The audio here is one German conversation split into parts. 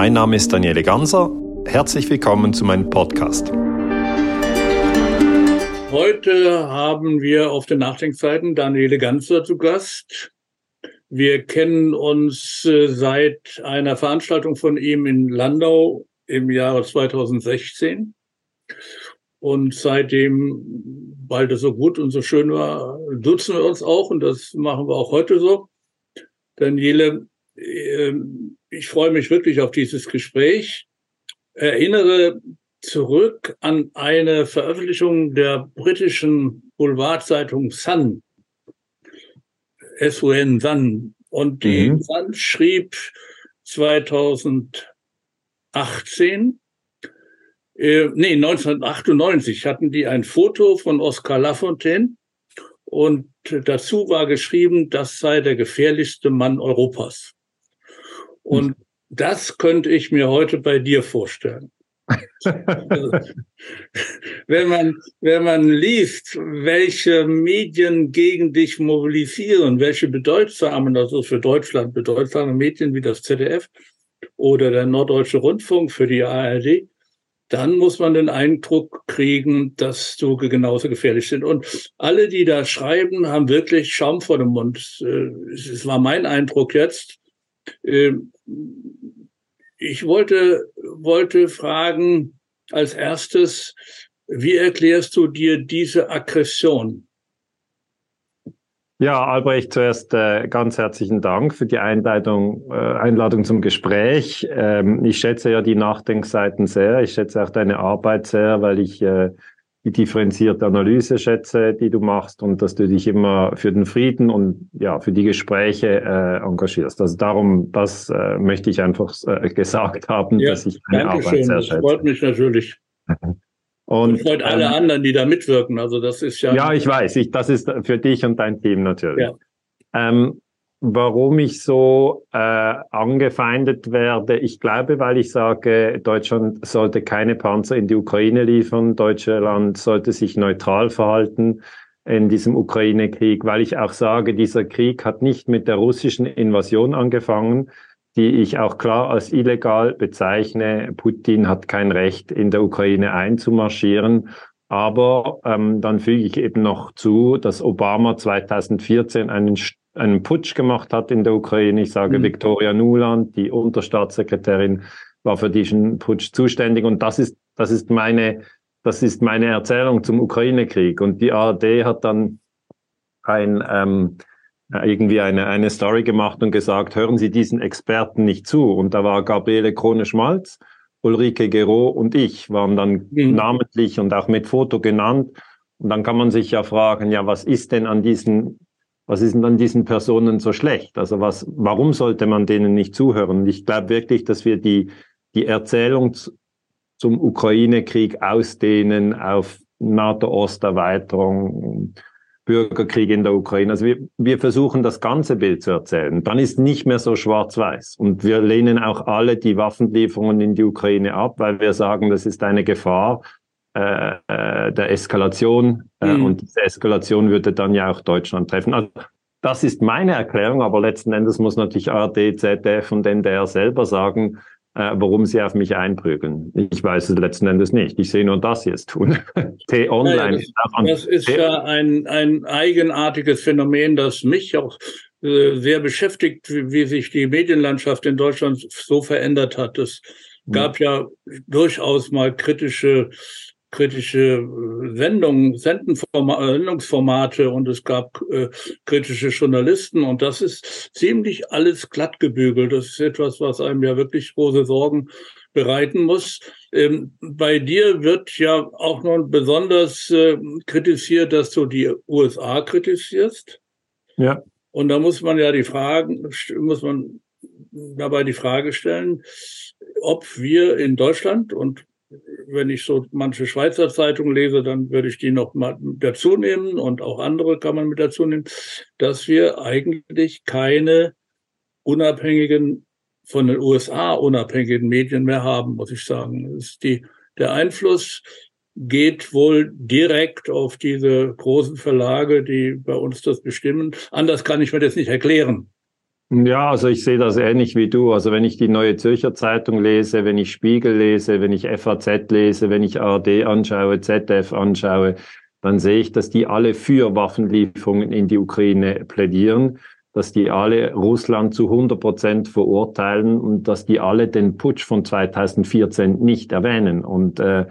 Mein Name ist Daniele Ganser. Herzlich willkommen zu meinem Podcast. Heute haben wir auf den Nachdenkzeiten Daniele Ganser zu Gast. Wir kennen uns äh, seit einer Veranstaltung von ihm in Landau im Jahre 2016. Und seitdem, weil das so gut und so schön war, duzen wir uns auch und das machen wir auch heute so. Daniele, ähm, ich freue mich wirklich auf dieses Gespräch. Erinnere zurück an eine Veröffentlichung der britischen Boulevardzeitung Sun, SUN Sun. Und die mhm. Sun schrieb 2018, äh, nee, 1998 hatten die ein Foto von Oscar Lafontaine und dazu war geschrieben, das sei der gefährlichste Mann Europas. Und das könnte ich mir heute bei dir vorstellen. wenn man, wenn man liest, welche Medien gegen dich mobilisieren, welche bedeutsamen, also für Deutschland bedeutsame Medien wie das ZDF oder der Norddeutsche Rundfunk für die ARD, dann muss man den Eindruck kriegen, dass du genauso gefährlich sind. Und alle, die da schreiben, haben wirklich Schaum vor dem Mund. Äh, es war mein Eindruck jetzt. Ähm, ich wollte, wollte fragen als erstes, wie erklärst du dir diese Aggression? Ja, Albrecht, zuerst äh, ganz herzlichen Dank für die Einladung, äh, Einladung zum Gespräch. Ähm, ich schätze ja die Nachdenkseiten sehr. Ich schätze auch deine Arbeit sehr, weil ich äh, die differenzierte Analyse schätze, die du machst und dass du dich immer für den Frieden und ja für die Gespräche äh, engagierst. Also darum, das äh, möchte ich einfach äh, gesagt haben, ja, dass ich deine Arbeit sehr schätze. Das freut mich natürlich. Und, und freut alle ähm, anderen, die da mitwirken. Also das ist ja. Ja, ich weiß. Ich, das ist für dich und dein Team natürlich. Ja. Ähm, warum ich so äh, angefeindet werde, ich glaube, weil ich sage, Deutschland sollte keine Panzer in die Ukraine liefern, Deutschland sollte sich neutral verhalten in diesem Ukraine-Krieg, weil ich auch sage, dieser Krieg hat nicht mit der russischen Invasion angefangen, die ich auch klar als illegal bezeichne. Putin hat kein Recht, in der Ukraine einzumarschieren. Aber ähm, dann füge ich eben noch zu, dass Obama 2014 einen, einen Putsch gemacht hat in der Ukraine. Ich sage, mhm. Victoria Nuland, die Unterstaatssekretärin, war für diesen Putsch zuständig. Und das ist, das ist meine, das ist meine Erzählung zum Ukraine-Krieg. Und die ARD hat dann ein, ähm, äh, irgendwie eine, eine Story gemacht und gesagt, hören Sie diesen Experten nicht zu. Und da war Gabriele Krone-Schmalz, Ulrike Gero und ich waren dann mhm. namentlich und auch mit Foto genannt. Und dann kann man sich ja fragen, ja, was ist denn an diesen, was ist denn an diesen Personen so schlecht? Also was, warum sollte man denen nicht zuhören? Ich glaube wirklich, dass wir die, die Erzählung zum Ukraine-Krieg ausdehnen auf NATO-Osterweiterung, Bürgerkrieg in der Ukraine. Also wir, wir versuchen das ganze Bild zu erzählen. Dann ist nicht mehr so schwarz-weiß. Und wir lehnen auch alle die Waffenlieferungen in die Ukraine ab, weil wir sagen, das ist eine Gefahr äh, äh, der Eskalation. Äh, mhm. Und diese Eskalation würde dann ja auch Deutschland treffen. Also das ist meine Erklärung, aber letzten Endes muss natürlich ARD, ZDF und NDR selber sagen, äh, warum sie auf mich einprügeln. Ich weiß es letzten Endes nicht. Ich sehe nur das jetzt tun. T-Online. Ja, das, das, ist ja ein, ein eigenartiges Phänomen, das mich auch äh, sehr beschäftigt, wie, wie, sich die Medienlandschaft in Deutschland so verändert hat. Es hm. gab ja durchaus mal kritische kritische äh, Sendungen, Sendungsformate und es gab äh, kritische Journalisten und das ist ziemlich alles glatt gebügelt. Das ist etwas, was einem ja wirklich große Sorgen bereiten muss. Ähm, bei dir wird ja auch noch besonders äh, kritisiert, dass du die USA kritisierst. Ja. Und da muss man ja die Fragen, muss man dabei die Frage stellen, ob wir in Deutschland und wenn ich so manche Schweizer Zeitungen lese, dann würde ich die noch mal dazu nehmen und auch andere kann man mit dazu nehmen, dass wir eigentlich keine unabhängigen, von den USA unabhängigen Medien mehr haben, muss ich sagen. die, der Einfluss geht wohl direkt auf diese großen Verlage, die bei uns das bestimmen. Anders kann ich mir das nicht erklären. Ja, also ich sehe das ähnlich wie du. Also wenn ich die Neue Zürcher Zeitung lese, wenn ich Spiegel lese, wenn ich FAZ lese, wenn ich ARD anschaue, ZDF anschaue, dann sehe ich, dass die alle für Waffenlieferungen in die Ukraine plädieren, dass die alle Russland zu 100 Prozent verurteilen und dass die alle den Putsch von 2014 nicht erwähnen. Und äh,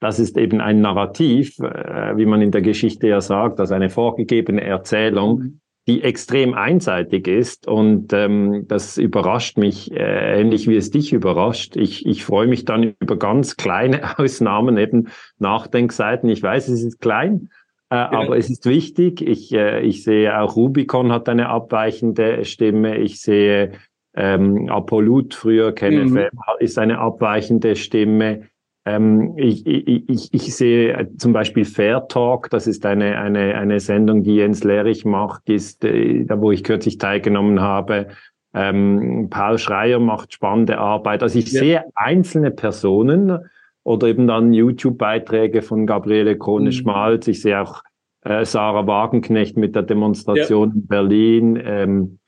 das ist eben ein Narrativ, äh, wie man in der Geschichte ja sagt, also eine vorgegebene Erzählung, mhm die extrem einseitig ist und ähm, das überrascht mich äh, ähnlich wie es dich überrascht. Ich, ich freue mich dann über ganz kleine Ausnahmen, eben Nachdenkseiten. Ich weiß, es ist klein, äh, ja. aber es ist wichtig. Ich, äh, ich sehe auch Rubicon hat eine abweichende Stimme. Ich sehe ähm, Apollut, früher KenFM, mhm. ist eine abweichende Stimme. Ähm, ich, ich, ich, sehe zum Beispiel Fair Talk, das ist eine, eine, eine Sendung, die Jens Lehrich macht, ist, äh, wo ich kürzlich teilgenommen habe. Ähm, Paul Schreier macht spannende Arbeit. Also ich ja. sehe einzelne Personen oder eben dann YouTube-Beiträge von Gabriele Krone-Schmalz. Mhm. Ich sehe auch äh, Sarah Wagenknecht mit der Demonstration ja. in Berlin. Ähm,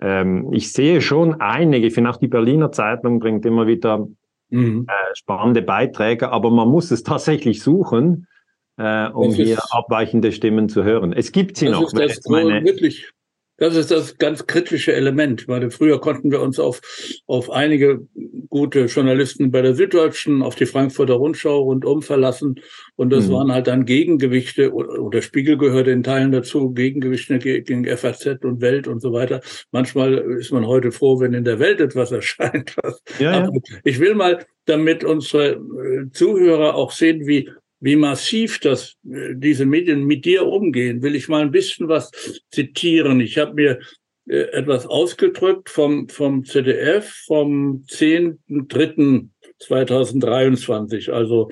ähm, ich sehe schon einige. Ich finde auch die Berliner Zeitung bringt immer wieder mhm. äh, spannende Beiträge, aber man muss es tatsächlich suchen, äh, um hier abweichende Stimmen zu hören. Es gibt sie noch. Ist das meine, wirklich das ist das ganz kritische Element. Weil früher konnten wir uns auf, auf einige gute Journalisten bei der Süddeutschen, auf die Frankfurter Rundschau rundum verlassen. Und das mhm. waren halt dann Gegengewichte, oder Spiegel gehörte in Teilen dazu, Gegengewichte gegen FAZ und Welt und so weiter. Manchmal ist man heute froh, wenn in der Welt etwas erscheint. Ja, ja. Ich will mal, damit unsere äh, Zuhörer auch sehen, wie wie massiv das äh, diese Medien mit dir umgehen, will ich mal ein bisschen was zitieren. Ich habe mir äh, etwas ausgedrückt vom vom ZDF vom 10.3.2023. Also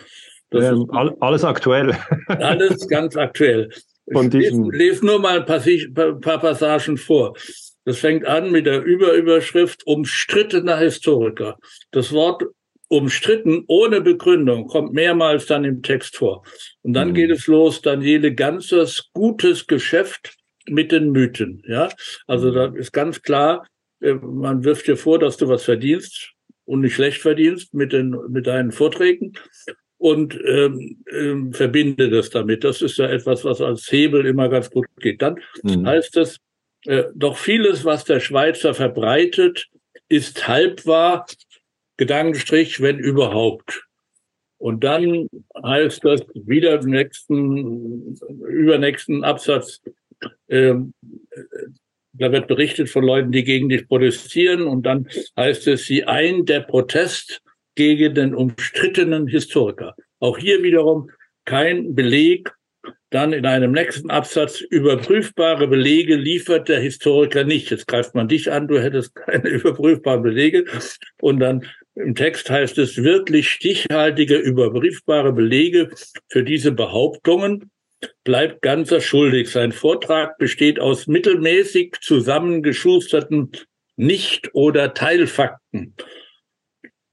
das ja, ist alles aktuell. Alles ganz aktuell. Von ich lese, lese nur mal ein paar, paar Passagen vor. Das fängt an mit der Überüberschrift umstrittener Historiker. Das Wort umstritten ohne Begründung kommt mehrmals dann im Text vor. Und dann mhm. geht es los, Daniele Ganzers gutes Geschäft mit den Mythen. Ja, also da ist ganz klar, äh, man wirft dir vor, dass du was verdienst und nicht schlecht verdienst mit den mit deinen Vorträgen und ähm, ähm, verbinde das damit. Das ist ja etwas, was als Hebel immer ganz gut geht. Dann mhm. heißt es, äh, doch vieles, was der Schweizer verbreitet, ist halb wahr Gedankenstrich, wenn überhaupt. Und dann heißt das wieder im nächsten, übernächsten Absatz, äh, da wird berichtet von Leuten, die gegen dich protestieren. Und dann heißt es, sie ein der Protest gegen den umstrittenen Historiker. Auch hier wiederum kein Beleg. Dann in einem nächsten Absatz, überprüfbare Belege liefert der Historiker nicht. Jetzt greift man dich an, du hättest keine überprüfbaren Belege. Und dann im Text heißt es wirklich stichhaltige, überbriefbare Belege für diese Behauptungen bleibt Ganzer schuldig. Sein Vortrag besteht aus mittelmäßig zusammengeschusterten Nicht- oder Teilfakten,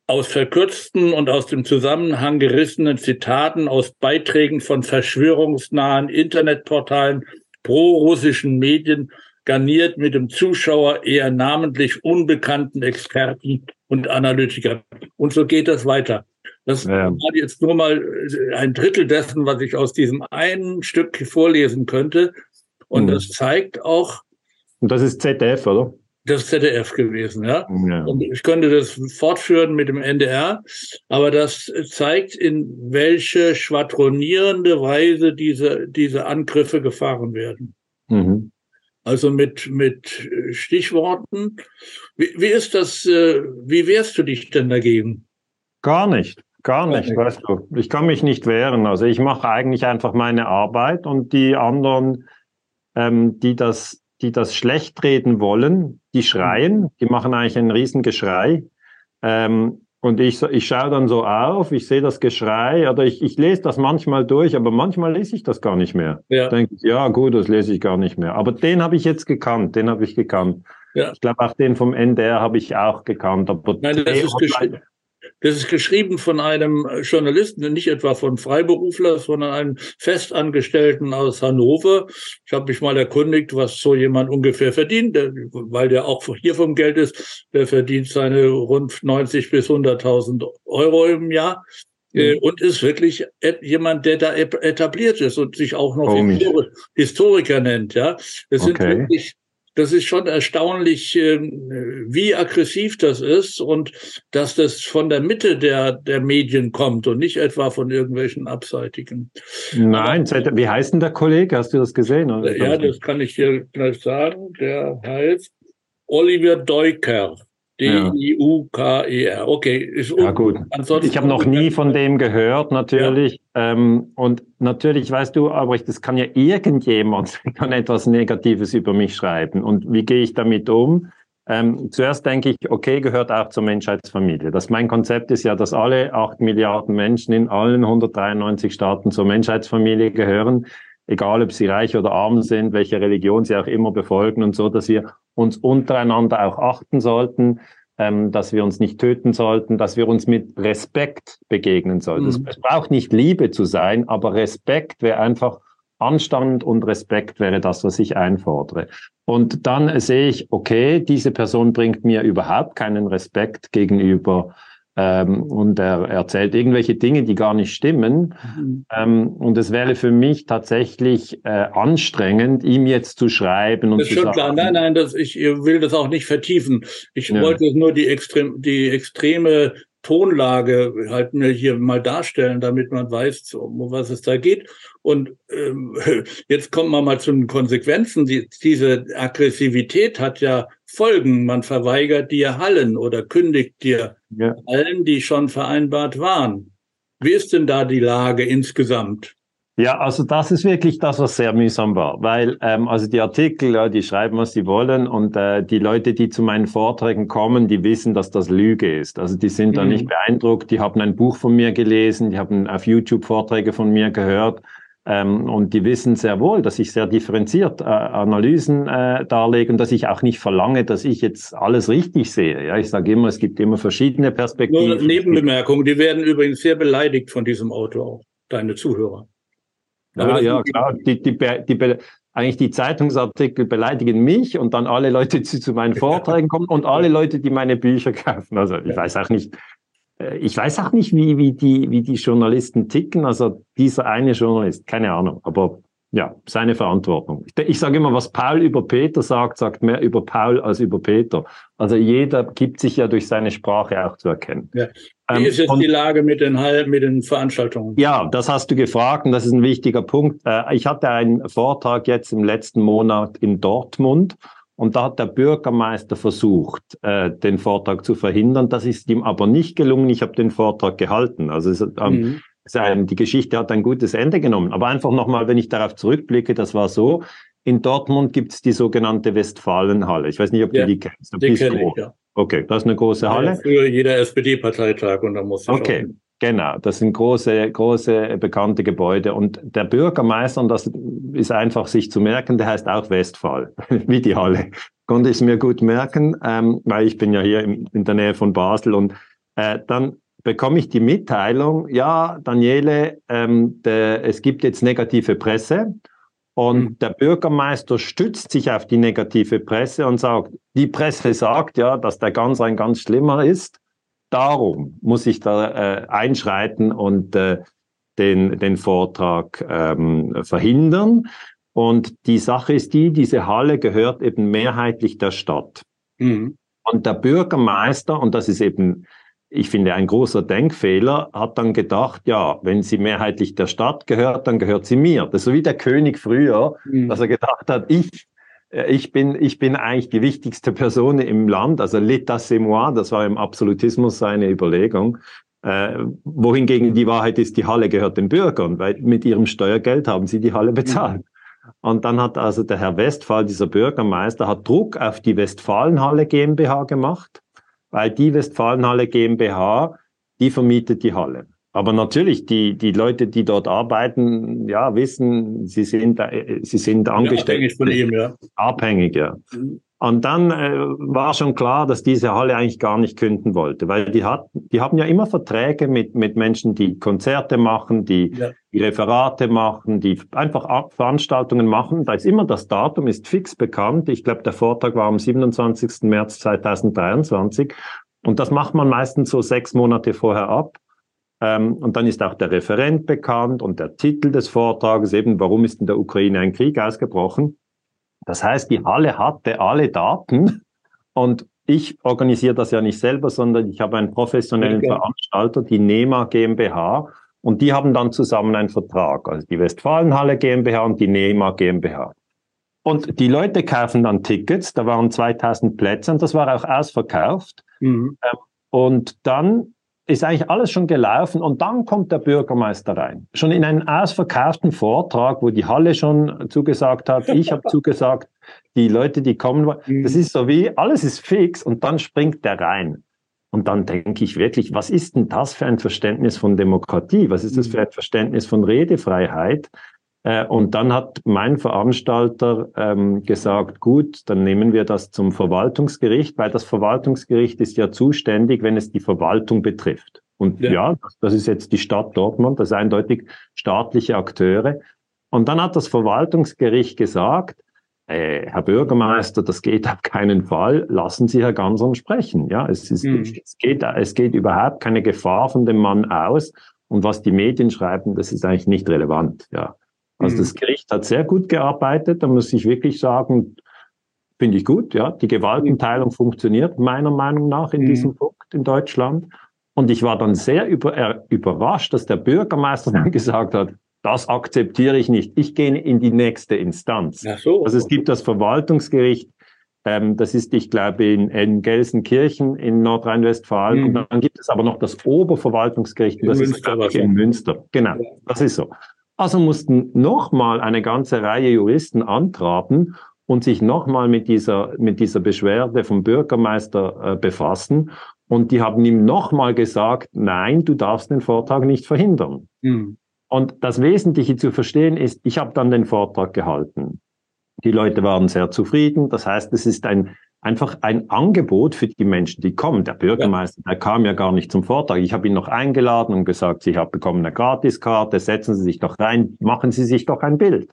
aus verkürzten und aus dem Zusammenhang gerissenen Zitaten aus Beiträgen von verschwörungsnahen Internetportalen, pro-russischen Medien, garniert mit dem Zuschauer eher namentlich unbekannten Experten und Analytiker. Und so geht das weiter. Das ja. war jetzt nur mal äh, ein Drittel dessen, was ich aus diesem einen Stück vorlesen könnte. Und mhm. das zeigt auch. Und das ist ZDF, oder? Das ist ZDF gewesen, ja? ja. Und ich könnte das fortführen mit dem NDR, aber das zeigt, in welche schwadronierende Weise diese, diese Angriffe gefahren werden. Mhm. Also mit, mit Stichworten. Wie, wie ist das, äh, wie wehrst du dich denn dagegen? Gar nicht. Gar nicht, weißt du. Ich kann mich nicht wehren. Also ich mache eigentlich einfach meine Arbeit und die anderen, ähm, die das, die das schlecht reden wollen, die schreien, die machen eigentlich ein Riesengeschrei. Ähm, und ich, ich schaue dann so auf, ich sehe das Geschrei, oder ich, ich lese das manchmal durch, aber manchmal lese ich das gar nicht mehr. Ja. Ich denke, ja gut, das lese ich gar nicht mehr. Aber den habe ich jetzt gekannt, den habe ich gekannt. Ja. Ich glaube, auch den vom NDR habe ich auch gekannt. Aber Nein, das ist, Das ist geschrieben von einem Journalisten, nicht etwa von Freiberufler, sondern einem Festangestellten aus Hannover. Ich habe mich mal erkundigt, was so jemand ungefähr verdient, weil der auch hier vom Geld ist. Der verdient seine rund 90 bis 100.000 Euro im Jahr. Äh, mhm. Und ist wirklich jemand, der da etabliert ist und sich auch noch oh, Historiker nennt. Ja, sind okay. wirklich das ist schon erstaunlich, ähm, wie aggressiv das ist und dass das von der Mitte der, der Medien kommt und nicht etwa von irgendwelchen Abseitigen. Nein, wie heißt denn der Kollege? Hast du das gesehen? Oder? Ja, das kann ich dir gleich sagen. Der heißt Oliver Deuker. D-I-U-K-E-R. Okay, ist ja, gut. Ansonsten ich habe noch nie von dem gehört, natürlich. Ja. Ähm, und natürlich weißt du, aber ich, das kann ja irgendjemand kann etwas Negatives über mich schreiben. Und wie gehe ich damit um? Ähm, zuerst denke ich, okay, gehört auch zur Menschheitsfamilie. Das mein Konzept ist ja, dass alle acht Milliarden Menschen in allen 193 Staaten zur Menschheitsfamilie gehören, egal ob sie reich oder arm sind, welche Religion sie auch immer befolgen und so, dass wir uns untereinander auch achten sollten, ähm, dass wir uns nicht töten sollten, dass wir uns mit Respekt begegnen sollten. Mhm. Es braucht nicht Liebe zu sein, aber Respekt wäre einfach Anstand und Respekt wäre das, was ich einfordere. Und dann sehe ich, okay, diese Person bringt mir überhaupt keinen Respekt gegenüber ähm, und er erzählt irgendwelche Dinge, die gar nicht stimmen. Mhm. Ähm, und es wäre für mich tatsächlich äh, anstrengend, ihm jetzt zu schreiben. Und das ist schon sagen, klar. Nein, nein, das, ich will das auch nicht vertiefen. Ich ja. wollte nur die, extrem, die extreme Tonlage halt mir hier mal darstellen, damit man weiß, um was es da geht. Und ähm, jetzt kommen wir mal zu den Konsequenzen. Die, diese Aggressivität hat ja Folgen. Man verweigert dir Hallen oder kündigt dir ja. Hallen, die schon vereinbart waren. Wie ist denn da die Lage insgesamt? Ja, also das ist wirklich das, was sehr mühsam war, weil ähm, also die Artikel, ja, die schreiben, was sie wollen und äh, die Leute, die zu meinen Vorträgen kommen, die wissen, dass das Lüge ist. Also die sind mhm. da nicht beeindruckt, die haben ein Buch von mir gelesen, die haben auf YouTube Vorträge von mir gehört ähm, und die wissen sehr wohl, dass ich sehr differenziert äh, Analysen äh, darlege und dass ich auch nicht verlange, dass ich jetzt alles richtig sehe. Ja, ich sage immer, es gibt immer verschiedene Perspektiven. Nur Nebenbemerkung, die werden übrigens sehr beleidigt von diesem Autor, auch deine Zuhörer. Ja, ja, klar. Die, die, die, eigentlich die Zeitungsartikel beleidigen mich und dann alle Leute, die zu meinen Vorträgen kommen und alle Leute, die meine Bücher kaufen. Also ich weiß auch nicht, äh, ich weiß auch nicht, wie, wie, die, wie die Journalisten ticken. Also dieser eine Journalist, keine Ahnung, aber ja, seine Verantwortung. Ich, ich sage immer, was Paul über Peter sagt, sagt mehr über Paul als über Peter. Also jeder gibt sich ja durch seine Sprache auch zu erkennen. Ja. Wie ähm, ist jetzt und, die Lage mit den, mit den Veranstaltungen? Ja, das hast du gefragt und das ist ein wichtiger Punkt. Äh, ich hatte einen Vortrag jetzt im letzten Monat in Dortmund und da hat der Bürgermeister versucht, äh, den Vortrag zu verhindern. Das ist ihm aber nicht gelungen. Ich habe den Vortrag gehalten. Also es, ähm, mhm. Die Geschichte hat ein gutes Ende genommen. Aber einfach nochmal, wenn ich darauf zurückblicke, das war so. In Dortmund gibt es die sogenannte Westfalenhalle. Ich weiß nicht, ob ja, du die kennst. Die kenn ich, ja. Okay, das ist eine große Halle. Ja, früher jeder SPD-Parteitag und da muss ich Okay, auch. Genau, das sind große, große bekannte Gebäude. Und der Bürgermeister, und das ist einfach sich zu merken, der heißt auch Westphal, wie die Halle. Konnte ich es mir gut merken, ähm, weil ich bin ja hier in, in der Nähe von Basel. Und äh, dann bekomme ich die Mitteilung, ja, Daniele, ähm, der, es gibt jetzt negative Presse. Und mhm. der Bürgermeister stützt sich auf die negative Presse und sagt, die Presse sagt ja, dass der ganz ein ganz schlimmer ist darum muss ich da äh, einschreiten und äh, den, den Vortrag ähm, verhindern. Und die Sache ist die, diese Halle gehört eben mehrheitlich der Stadt. Mhm. Und der Bürgermeister, und das ist eben, ich finde, ein großer Denkfehler, hat dann gedacht, ja, wenn sie mehrheitlich der Stadt gehört, dann gehört sie mir. Das ist so wie der König früher, mhm. dass er gedacht hat, ich äh, ich bin, ich bin eigentlich die wichtigste Person im Land, also l'état c'est moi, das war im Absolutismus seine Überlegung. Äh, wohingegen die Wahrheit ist, die Halle gehört den Bürgern, weil mit ihrem Steuergeld haben sie die Halle bezahlt. Und dann hat also der Herr Westphal, dieser Bürgermeister, hat Druck auf die Westfalenhalle GmbH gemacht, weil die Westfalenhalle GmbH, die vermietet die Halle. Aber natürlich, die, die Leute, die dort arbeiten, ja, wissen, sie sind, äh, sie sind angestellt. Ja, abhängig von ihm, ja. Abhängig, ja. Mhm. Und dann äh, war schon klar, dass diese Halle eigentlich gar nicht künden wollte, weil die hat, die haben ja immer Verträge mit, mit Menschen, die Konzerte machen, die, ja. die Referate machen, die einfach Veranstaltungen machen. Da ist immer das Datum, ist fix bekannt. Ich glaube, der Vortrag war am 27. März 2023. Und das macht man meistens so sechs Monate vorher ab. Ähm, und dann ist auch der Referent bekannt und der Titel des Vortrages eben, warum ist in der Ukraine ein Krieg ausgebrochen. Das heißt, die Halle hatte alle Daten und ich organisiere das ja nicht selber, sondern ich habe einen professionellen okay. Veranstalter, die NEMA GmbH, und die haben dann zusammen einen Vertrag, also die Westfalenhalle GmbH und die NEMA GmbH. Und die Leute kaufen dann Tickets, da waren 2000 Plätze und das war auch ausverkauft. Mhm. Ähm, und dann ist eigentlich alles schon gelaufen und dann kommt der Bürgermeister rein. Schon in einen ausverkauften Vortrag, wo die Halle schon zugesagt hat, ich habe zugesagt, die Leute, die kommen, mhm. das ist so wie, alles ist fix und dann springt der rein. Und dann denke ich wirklich, was ist denn das für ein Verständnis von Demokratie? Was ist das für ein Verständnis von Redefreiheit? Äh, und dann hat mein Veranstalter ähm, gesagt, gut, dann nehmen wir das zum Verwaltungsgericht, weil das Verwaltungsgericht ist ja zuständig, wenn es die Verwaltung betrifft. Und ja, ja das ist jetzt die Stadt Dortmund, das sind eindeutig staatliche Akteure. Und dann hat das Verwaltungsgericht gesagt, äh, Herr Bürgermeister, das geht auf keinen Fall. Lassen Sie Herr Ganson sprechen. Ja, es, ist, mhm. es, geht, es geht überhaupt keine Gefahr von dem Mann aus. Und was die Medien schreiben, das ist eigentlich nicht relevant. Ja. Also das mhm. Gericht hat sehr gut gearbeitet, da muss ich wirklich sagen, finde ich gut, ja. Die Gewaltenteilung mhm. funktioniert meiner Meinung nach in mhm. diesem Punkt in Deutschland. Und ich war dann sehr über, äh, überrascht, dass der Bürgermeister dann gesagt hat, das akzeptiere ich nicht. Ich gehe in die nächste Instanz. Ach so. Also es gibt das Verwaltungsgericht, ähm, das ist, ich glaube, in, in Gelsenkirchen in Nordrhein-Westfalen. Mhm. Und dann gibt es aber noch das Oberverwaltungsgericht, in das Münster, ist in Münster. Genau, das ist so. Also mussten nochmal eine ganze Reihe Juristen antraben und sich nochmal mit dieser, mit dieser Beschwerde vom Bürgermeister äh, befassen. Und die haben ihm nochmal gesagt, nein, du darfst den Vortrag nicht verhindern. Mhm. Und das Wesentliche zu verstehen ist, ich habe dann den Vortrag gehalten. Die Leute waren sehr zufrieden. Das heißt, es ist ein einfach ein Angebot für die Menschen, die kommen. Der Bürgermeister, der kam ja gar nicht zum Vortrag. Ich habe ihn noch eingeladen und gesagt, Sie haben bekommen eine Gratiskarte, setzen Sie sich doch rein, machen Sie sich doch ein Bild.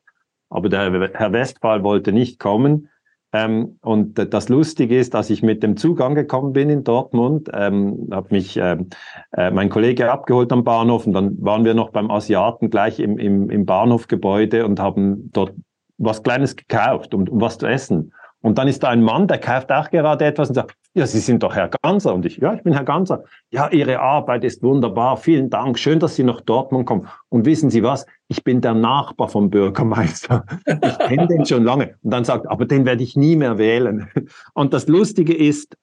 Aber der Herr Westphal wollte nicht kommen. Ähm, und das Lustige ist, dass ich mit dem Zug angekommen bin in Dortmund, ähm, habe mich ähm, äh, mein Kollege abgeholt am Bahnhof und dann waren wir noch beim Asiaten gleich im, im, im Bahnhofgebäude und haben dort was Kleines gekauft, um, um was zu essen. Und dann ist da ein Mann, der kauft auch gerade etwas und sagt, ja, Sie sind doch Herr Ganser. Und ich, ja, ich bin Herr Ganser. Ja, Ihre Arbeit ist wunderbar. Vielen Dank. Schön, dass Sie nach Dortmund kommen. Und wissen Sie was? Ich bin der Nachbar vom Bürgermeister. Ich kenne den schon lange. Und dann sagt, aber den werde ich nie mehr wählen. Und das Lustige ist,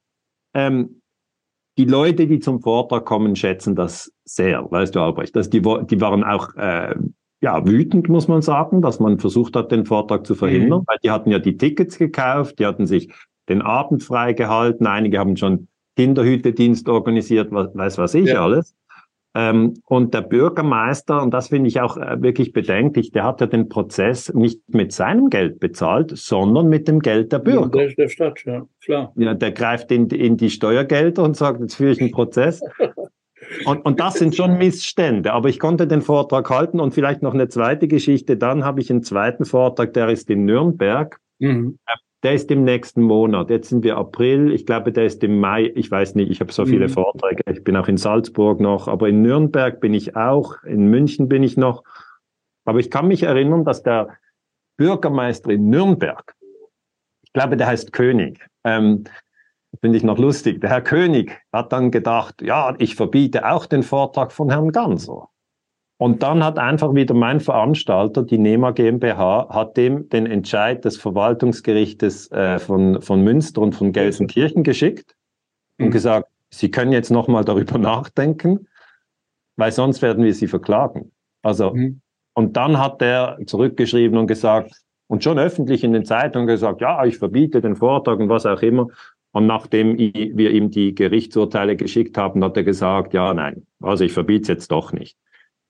ähm, die Leute, die zum Vortrag kommen, schätzen das sehr, weißt du, Albrecht. Dass die, die waren auch äh, ja, wütend, muss man sagen, dass man versucht hat, den Vortrag zu verhindern, mhm. weil die hatten ja die Tickets gekauft, die hatten sich den Abend freigehalten, einige haben schon Kinderhütedienst organisiert, was, weiß was ich ja. alles. Ähm, und der Bürgermeister, und das finde ich auch äh, wirklich bedenklich, der hat ja den Prozess nicht mit seinem Geld bezahlt, sondern mit dem Geld der Bürger. Der, der Stadt, ja, klar. Ja, der greift in, in die Steuergelder und sagt, jetzt führe ich einen Prozess. Und, und das sind schon Missstände. Aber ich konnte den Vortrag halten und vielleicht noch eine zweite Geschichte. Dann habe ich einen zweiten Vortrag, der ist in Nürnberg. Mhm. Der ist im nächsten Monat. Jetzt sind wir April. Ich glaube, der ist im Mai. Ich weiß nicht, ich habe so viele mhm. Vorträge. Ich bin auch in Salzburg noch, aber in Nürnberg bin ich auch. In München bin ich noch. Aber ich kann mich erinnern, dass der Bürgermeister in Nürnberg, ich glaube, der heißt König, ähm, finde ich noch lustig. Der Herr König hat dann gedacht, ja, ich verbiete auch den Vortrag von Herrn Ganser. Und dann hat einfach wieder mein Veranstalter, die NEMA GmbH, hat dem den Entscheid des Verwaltungsgerichtes äh, von, von Münster und von Gelsenkirchen geschickt mhm. und gesagt, Sie können jetzt nochmal darüber nachdenken, weil sonst werden wir Sie verklagen. Also, mhm. und dann hat er zurückgeschrieben und gesagt, und schon öffentlich in den Zeitungen gesagt, ja, ich verbiete den Vortrag und was auch immer. Und nachdem wir ihm die Gerichtsurteile geschickt haben, hat er gesagt, ja, nein, also ich verbiete es jetzt doch nicht.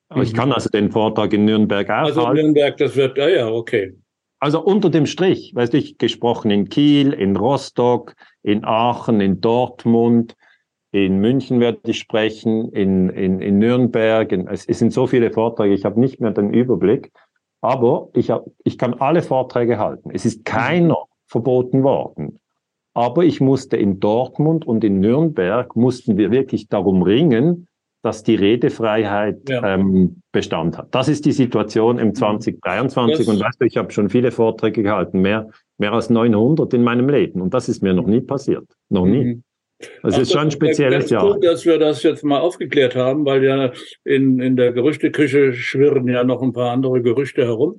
Aber mhm. ich kann also den Vortrag in Nürnberg auch Also. Nürnberg, das wird, ja, ja, okay. Also unter dem Strich, weißt du, ich gesprochen in Kiel, in Rostock, in Aachen, in Dortmund, in München werde ich sprechen, in, in, in Nürnberg. In, es, es sind so viele Vorträge, ich habe nicht mehr den Überblick. Aber ich, hab, ich kann alle Vorträge halten. Es ist keiner verboten worden. Aber ich musste in Dortmund und in Nürnberg, mussten wir wirklich darum ringen, dass die Redefreiheit ja. ähm, Bestand hat. Das ist die Situation im 2023. Das und weißt du, ich habe schon viele Vorträge gehalten, mehr, mehr als 900 in meinem Leben. Und das ist mir noch nie passiert. Noch nie. Mhm. Das Ach, ist schon ein spezielles Jahr. Gut, dass wir das jetzt mal aufgeklärt haben, weil ja in, in der Gerüchteküche schwirren ja noch ein paar andere Gerüchte herum.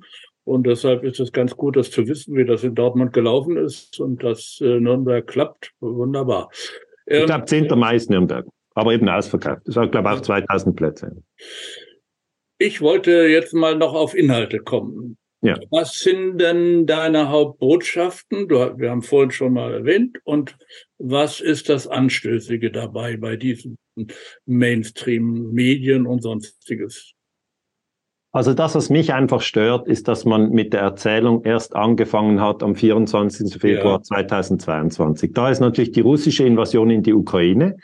Und deshalb ist es ganz gut, das zu wissen, wie das in Dortmund gelaufen ist und dass äh, Nürnberg klappt. Wunderbar. Ähm, ich glaube, 10. Mai ist Nürnberg, aber eben ausverkauft. Das hat, glaube ich, auch 2000 Plätze. Ich wollte jetzt mal noch auf Inhalte kommen. Ja. Was sind denn deine Hauptbotschaften? Du, wir haben vorhin schon mal erwähnt. Und was ist das Anstößige dabei bei diesen Mainstream-Medien und sonstiges? Also das, was mich einfach stört, ist, dass man mit der Erzählung erst angefangen hat am 24. Februar ja. 2022. Da ist natürlich die russische Invasion in die Ukraine.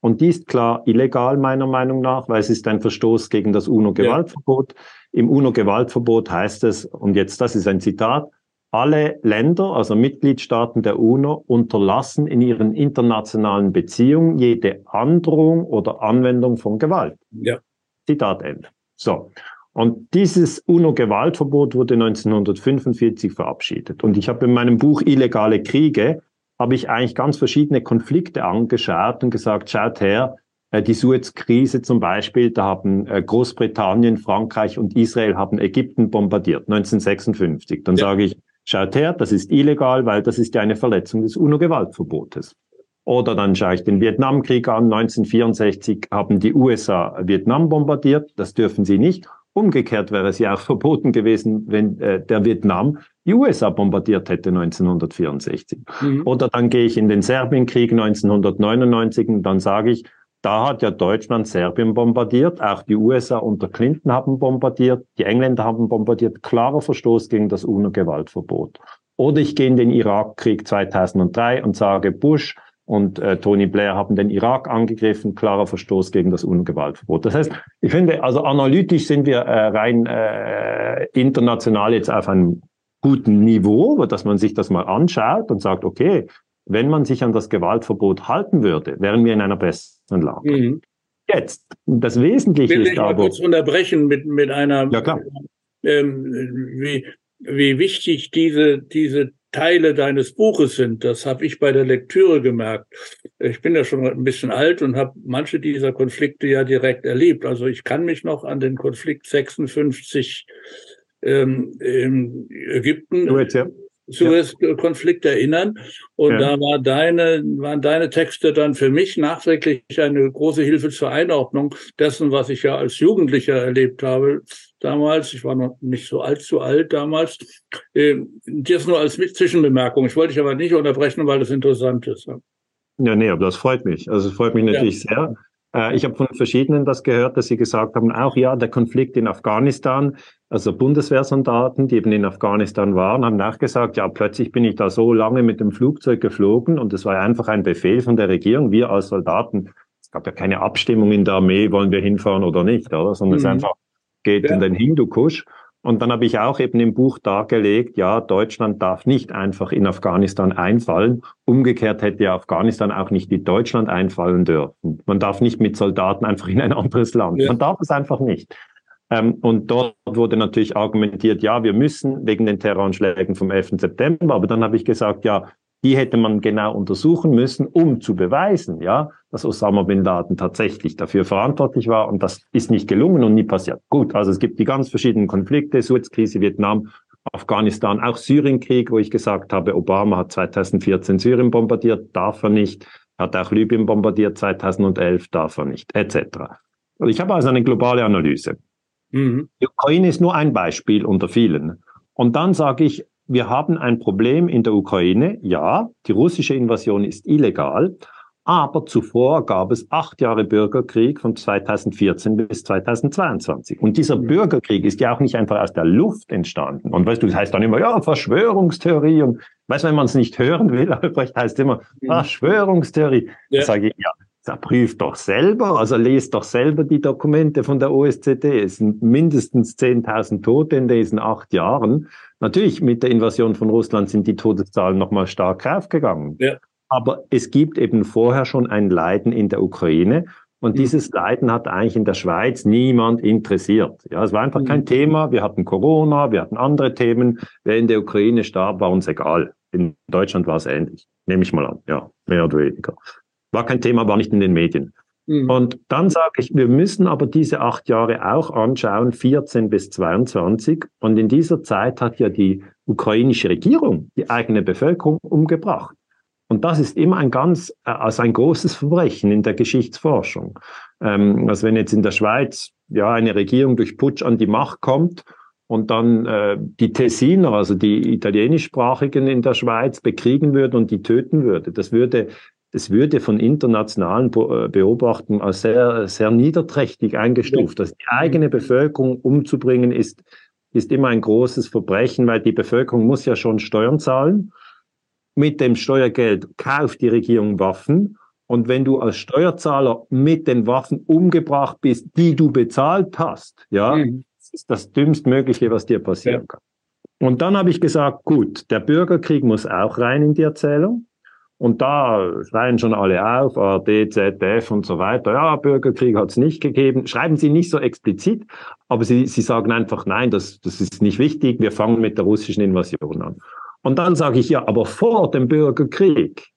Und die ist klar illegal meiner Meinung nach, weil es ist ein Verstoß gegen das UNO-Gewaltverbot. Ja. Im UNO-Gewaltverbot heißt es, und jetzt das ist ein Zitat, alle Länder, also Mitgliedstaaten der UNO, unterlassen in ihren internationalen Beziehungen jede Androhung oder Anwendung von Gewalt. Ja. Zitat Ende. So. Und dieses UNO-Gewaltverbot wurde 1945 verabschiedet. Und ich habe in meinem Buch Illegale Kriege habe ich eigentlich ganz verschiedene Konflikte angeschaut und gesagt, schaut her, äh, die Suez-Krise zum Beispiel, da haben äh, Großbritannien, Frankreich und Israel haben Ägypten bombardiert, 1956. Dann ja. sage ich, schaut her, das ist illegal, weil das ist ja eine Verletzung des UNO-Gewaltverbotes. Oder dann schaue ich den Vietnamkrieg an, 1964 haben die USA Vietnam bombardiert, das dürfen sie nicht. Umgekehrt wäre es ja auch verboten gewesen, wenn äh, der Vietnam die USA bombardiert hätte 1964. Mhm. Oder dann gehe ich in den Serbienkrieg 1999 und dann sage ich, da hat ja Deutschland Serbien bombardiert, auch die USA unter Clinton haben bombardiert, die Engländer haben bombardiert, klarer Verstoß gegen das UNO-Gewaltverbot. Oder ich gehe in den Irakkrieg 2003 und sage, Bush und äh, Tony Blair haben den Irak angegriffen, klarer Verstoß gegen das UNO-Gewaltverbot. Das heißt, ich finde, also analytisch sind wir äh, rein äh, international jetzt auf einem guten Niveau, dass man sich das mal anschaut und sagt, okay, wenn man sich an das Gewaltverbot halten würde, wären wir in einer besseren Lage. Mhm. Jetzt, das Wesentliche Will ist ich aber... kurz unterbrechen mit, mit einer... Ja, klar. Ähm, wie, wie wichtig diese, diese Teile deines Buches sind. Das habe ich bei der Lektüre gemerkt. Ich bin ja schon ein bisschen alt und habe manche dieser Konflikte ja direkt erlebt. Also ich kann mich noch an den Konflikt 56 ähm, in Ägypten Suez, ja. Suez-Konflikt erinnern. Und ja. da war deine, waren deine Texte dann für mich nachträglich eine große Hilfe zur Einordnung dessen, was ich ja als Jugendlicher erlebt habe damals. Ich war noch nicht so allzu alt damals. Ähm, das nur als Zwischenbemerkung. Ich wollte dich aber nicht unterbrechen, weil das interessant ist. Ja, nee, aber das freut mich. Also es freut mich natürlich ja. sehr. Äh, ich habe von verschiedenen das gehört, dass sie gesagt haben, auch ja, der Konflikt in Afghanistan, also Bundeswehrsoldaten, die eben in Afghanistan waren, haben nachgesagt, ja, plötzlich bin ich da so lange mit dem Flugzeug geflogen und es war einfach ein Befehl von der Regierung, wir als Soldaten, es gab ja keine Abstimmung in der Armee, wollen wir hinfahren oder nicht, oder? sondern mhm. es einfach geht ja. in den Hindukusch. Und dann habe ich auch eben im Buch dargelegt, ja, Deutschland darf nicht einfach in Afghanistan einfallen. Umgekehrt hätte ja Afghanistan auch nicht in Deutschland einfallen dürfen. Man darf nicht mit Soldaten einfach in ein anderes Land. Ja. Man darf es einfach nicht. Ähm, und dort wurde natürlich argumentiert, ja, wir müssen wegen den Terroranschlägen vom 11. September. Aber dann habe ich gesagt, ja, die hätte man genau untersuchen müssen, um zu beweisen, ja, dass Osama bin Laden tatsächlich dafür verantwortlich war und das ist nicht gelungen und nie passiert. Gut, also es gibt die ganz verschiedenen Konflikte, Suezkrise, Vietnam, Afghanistan, auch Syrienkrieg, wo ich gesagt habe, Obama hat 2014 Syrien bombardiert, darf er nicht, hat auch Libyen bombardiert 2011, darf er nicht, etc. Also ich habe also eine globale Analyse. Mhm. Die Ukraine ist nur ein Beispiel unter vielen. Und dann sage ich, wir haben ein Problem in der Ukraine. Ja, die russische Invasion ist illegal. Aber zuvor gab es acht Jahre Bürgerkrieg von 2014 bis 2022. Und dieser. Bürgerkrieg ist ja auch nicht einfach aus der Luft entstanden. Und weißt du, das heißt dann immer, ja, Verschwörungstheorie. Und weißt du, wenn man es nicht hören will, Albrecht heißt immer. Verschwörungstheorie. Ja. Da sage ich, ja, da prüft doch selber, also lest doch selber die Dokumente von der OSZE. Es sind mindestens 10.000 Tote in diesen acht Jahren. Natürlich, mit der Invasion von Russland sind die Todeszahlen nochmal stark raufgegangen. Ja. Aber es gibt eben vorher schon ein Leiden in der Ukraine. Und mhm. dieses Leiden hat eigentlich in der Schweiz niemand interessiert. Ja, es war einfach mhm. kein Thema. Wir hatten Corona, wir hatten andere Themen. Wer in der Ukraine starb, war uns egal. In Deutschland war es ähnlich. Nehme ich mal an. Ja, mehr oder weniger. War kein Thema, war nicht in den Medien. Mhm. Und dann sage ich, wir müssen aber diese acht Jahre auch anschauen, 14 bis 22. Und in dieser Zeit hat ja die ukrainische Regierung die eigene Bevölkerung umgebracht. Und das ist immer ein ganz, also ein großes Verbrechen in der Geschichtsforschung. Ähm, also wenn jetzt in der Schweiz ja eine Regierung durch Putsch an die Macht kommt und dann äh, die Tessiner, also die italienischsprachigen in der Schweiz, bekriegen würde und die töten würde, das würde das würde von internationalen äh, Beobachtungen als sehr, sehr niederträchtig eingestuft. Also die eigene Bevölkerung umzubringen ist, ist immer ein großes Verbrechen, weil die Bevölkerung muss ja schon Steuern zahlen mit dem Steuergeld kauft die Regierung Waffen. Und wenn du als Steuerzahler mit den Waffen umgebracht bist, die du bezahlt hast, ja, mhm. das ist das dümmstmögliche, was dir passieren ja. kann. Und dann habe ich gesagt, gut, der Bürgerkrieg muss auch rein in die Erzählung. Und da schreien schon alle auf, ARD, ZDF und so weiter. Ja, Bürgerkrieg hat es nicht gegeben. Schreiben Sie nicht so explizit, aber Sie, Sie sagen einfach, nein, das, das ist nicht wichtig. Wir fangen mit der russischen Invasion an. Und dann sage ich ja, aber vor dem Bürgerkrieg,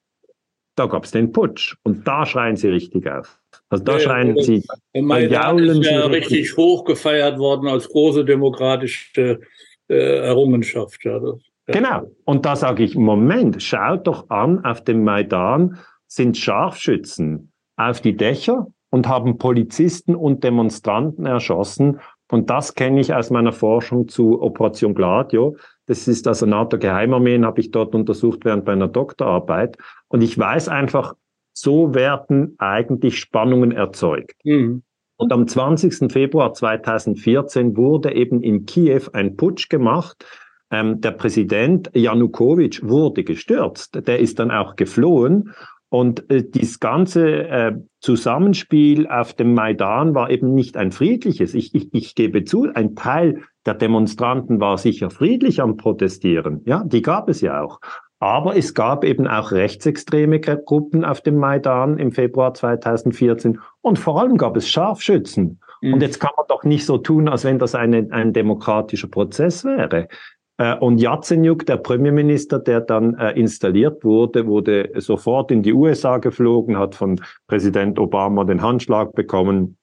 da gab es den Putsch und da schreien sie richtig auf. Also da ja, schreien sie. Maidan ist ja richtig hoch gefeiert worden als große demokratische äh, Errungenschaft. Ja, das, ja. Genau. Und da sage ich, Moment, schaut doch an, auf dem Maidan sind Scharfschützen auf die Dächer und haben Polizisten und Demonstranten erschossen. Und das kenne ich aus meiner Forschung zu Operation Gladio. Das ist also NATO-Geheimarmeen, habe ich dort untersucht während meiner Doktorarbeit. Und ich weiß einfach, so werden eigentlich Spannungen erzeugt. Mhm. Und am 20. Februar 2014 wurde eben in Kiew ein Putsch gemacht. Ähm, der Präsident Janukowitsch wurde gestürzt. Der ist dann auch geflohen. Und äh, dieses ganze äh, Zusammenspiel auf dem Maidan war eben nicht ein friedliches. Ich, ich, ich gebe zu, ein Teil der Demonstranten war sicher friedlich am Protestieren. Ja, die gab es ja auch. Aber es gab eben auch rechtsextreme Gruppen auf dem Maidan im Februar 2014 und vor allem gab es Scharfschützen. Mhm. Und jetzt kann man doch nicht so tun, als wenn das eine, ein demokratischer Prozess wäre. Äh, und Yatsenyuk, der Premierminister, der dann äh, installiert wurde, wurde sofort in die USA geflogen, hat von Präsident Obama den Handschlag bekommen.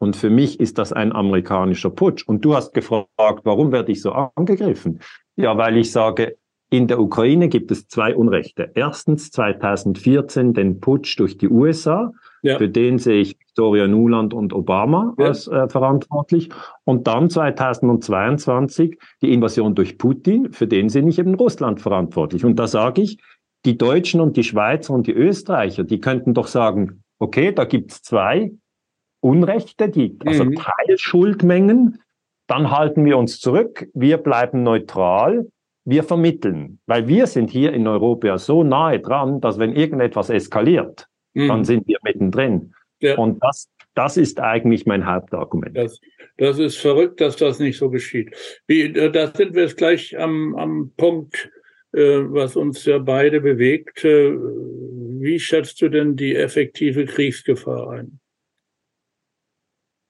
Und für mich ist das ein amerikanischer Putsch. Und du hast gefragt, warum werde ich so angegriffen? Ja, weil ich sage, in der Ukraine gibt es zwei Unrechte. Erstens 2014 den Putsch durch die USA. Ja. Für den sehe ich Victoria Nuland und Obama ja. als äh, verantwortlich. Und dann 2022 die Invasion durch Putin, für den sehe ich eben Russland verantwortlich. Und da sage ich, die Deutschen und die Schweizer und die Österreicher, die könnten doch sagen, okay, da gibt's zwei Unrechte, die, also mhm. Teilschuldmengen, dann halten wir uns zurück, wir bleiben neutral, wir vermitteln, weil wir sind hier in Europa so nahe dran, dass wenn irgendetwas eskaliert, mhm. dann sind wir mittendrin. Ja. Und das, das ist eigentlich mein Hauptargument. Das, das ist verrückt, dass das nicht so geschieht. Wie, äh, da sind wir jetzt gleich am, am Punkt, äh, was uns ja beide bewegt. Äh, wie schätzt du denn die effektive Kriegsgefahr ein?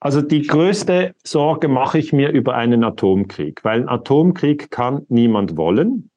Also die größte Sorge mache ich mir über einen Atomkrieg, weil ein Atomkrieg kann niemand wollen.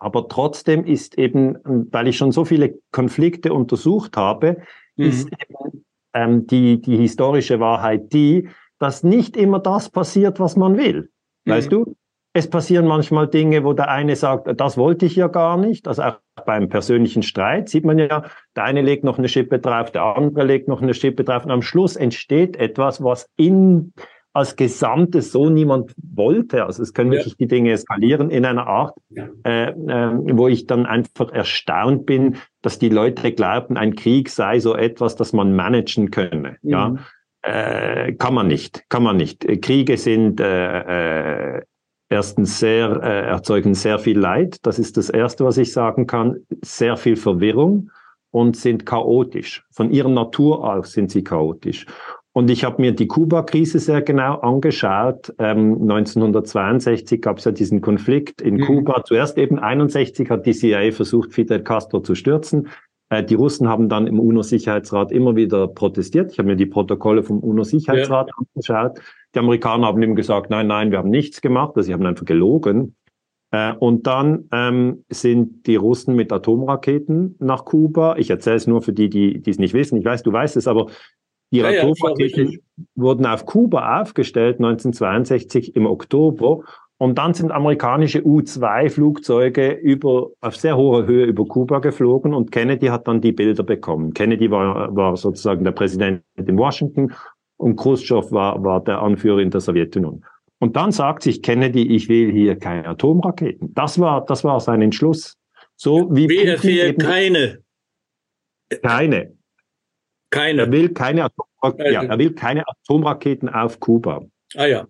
Aber trotzdem ist eben, weil ich schon so viele Konflikte untersucht habe, mhm. ist eben ähm, die, die historische Wahrheit die, dass nicht immer das passiert, was man will. Mhm. Weißt du? Es passieren manchmal Dinge, wo der eine sagt, das wollte ich ja gar nicht. Also auch beim persönlichen Streit sieht man ja, der eine legt noch eine Schippe drauf, der andere legt noch eine Schippe drauf. Und am Schluss entsteht etwas, was in, als Gesamtes so niemand wollte. Also es können wirklich die Dinge eskalieren in einer Art, äh, äh, wo ich dann einfach erstaunt bin, dass die Leute glauben, ein Krieg sei so etwas, das man managen könne. Mhm. Ja, äh, kann man nicht, kann man nicht. Kriege sind äh, äh, erstens sehr äh, erzeugen sehr viel Leid. Das ist das erste, was ich sagen kann. Sehr viel Verwirrung und sind chaotisch. Von ihrer Natur aus sind sie chaotisch. Und ich habe mir die Kuba-Krise sehr genau angeschaut. Ähm, 1962 gab es ja diesen Konflikt in mhm. Kuba. Zuerst eben 61 hat die CIA versucht, Fidel Castro zu stürzen. Äh, die Russen haben dann im UNO-Sicherheitsrat immer wieder protestiert. Ich habe mir die Protokolle vom UNO-Sicherheitsrat ja. angeschaut. Die Amerikaner haben ihm gesagt, nein, nein, wir haben nichts gemacht. Also sie haben einfach gelogen. Äh, und dann ähm, sind die Russen mit Atomraketen nach Kuba. Ich erzähle es nur für die, die, die es nicht wissen. Ich weiß, du weißt es, aber die ja, Atomraketen ja, wurden auf Kuba aufgestellt 1962 im Oktober. Und dann sind amerikanische U-2-Flugzeuge über, auf sehr hoher Höhe über Kuba geflogen und Kennedy hat dann die Bilder bekommen. Kennedy war, war sozusagen der Präsident in Washington und Khrushchev war, war der Anführer in der Sowjetunion. Und dann sagt sich Kennedy, ich will hier keine Atomraketen. Das war, das war sein Entschluss. So wie wir keine. Keine. Keine. Er will keine, Atomraketen, ja, er will keine Atomraketen auf Kuba. Ah ja.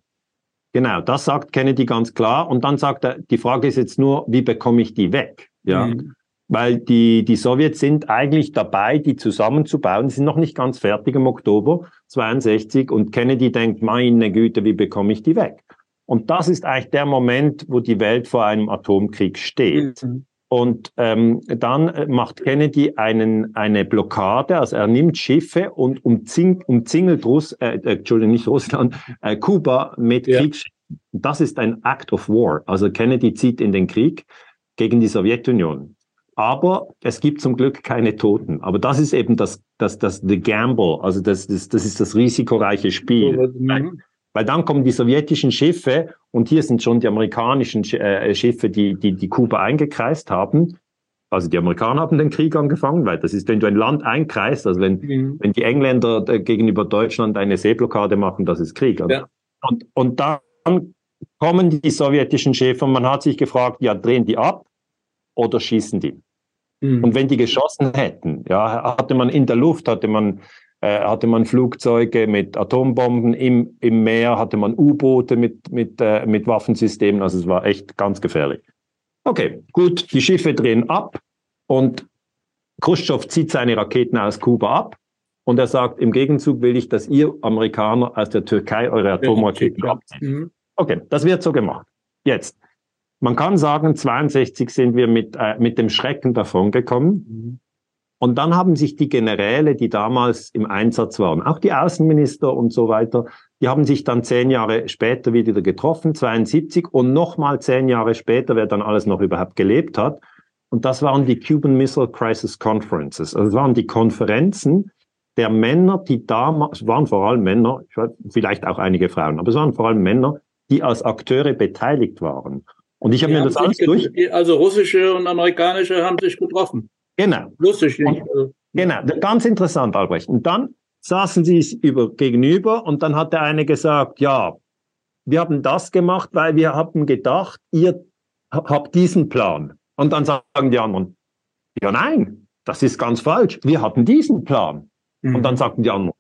Genau, das sagt Kennedy ganz klar. Und dann sagt er, die Frage ist jetzt nur, wie bekomme ich die weg? Ja. Mhm. Weil die, die Sowjets sind eigentlich dabei, die zusammenzubauen. Die sind noch nicht ganz fertig im Oktober 62 und Kennedy denkt, meine Güte, wie bekomme ich die weg? Und das ist eigentlich der Moment, wo die Welt vor einem Atomkrieg steht. Mhm. Und ähm, dann macht Kennedy einen, eine Blockade, also er nimmt Schiffe und umzing, umzingelt Russ, äh, äh, Entschuldigung, nicht Russland, äh, Kuba mit ja. Kriegsschiffen. Das ist ein Act of War. Also Kennedy zieht in den Krieg gegen die Sowjetunion. Aber es gibt zum Glück keine Toten. Aber das ist eben das, das, das, the gamble. Also das, das, das ist das risikoreiche Spiel. Mhm. Weil dann kommen die sowjetischen Schiffe und hier sind schon die amerikanischen äh, Schiffe, die, die, die Kuba eingekreist haben. Also die Amerikaner haben den Krieg angefangen, weil das ist, wenn du ein Land einkreist, also wenn, mhm. wenn die Engländer gegenüber Deutschland eine Seeblockade machen, das ist Krieg. Ja. Und, und dann kommen die sowjetischen Schiffe und man hat sich gefragt, ja, drehen die ab oder schießen die? Mhm. Und wenn die geschossen hätten, ja, hatte man in der Luft, hatte man äh, hatte man Flugzeuge mit Atombomben im, im Meer, hatte man U-Boote mit, mit, äh, mit Waffensystemen. Also es war echt ganz gefährlich. Okay, gut, die Schiffe drehen ab und Khrushchev zieht seine Raketen aus Kuba ab und er sagt, im Gegenzug will ich, dass ihr Amerikaner aus der Türkei eure Atomraketen ja, abzieht. Mhm. Okay, das wird so gemacht. Jetzt, man kann sagen, 62 sind wir mit, äh, mit dem Schrecken davon gekommen. Mhm. Und dann haben sich die Generäle, die damals im Einsatz waren, auch die Außenminister und so weiter, die haben sich dann zehn Jahre später wieder getroffen, 72 und nochmal zehn Jahre später, wer dann alles noch überhaupt gelebt hat. Und das waren die Cuban Missile Crisis Conferences. Also das waren die Konferenzen der Männer, die damals, es waren vor allem Männer, vielleicht auch einige Frauen, aber es waren vor allem Männer, die als Akteure beteiligt waren. Und ich habe mir das alles durch. Also russische und amerikanische haben sich getroffen. Genau. Lustig nicht. Und, genau, ganz interessant, Albrecht. Und dann saßen sie über, gegenüber und dann hat der eine gesagt, ja, wir haben das gemacht, weil wir haben gedacht, ihr habt diesen Plan. Und dann sagen die anderen, ja nein, das ist ganz falsch. Wir hatten diesen Plan. Mhm. Und dann sagten die anderen,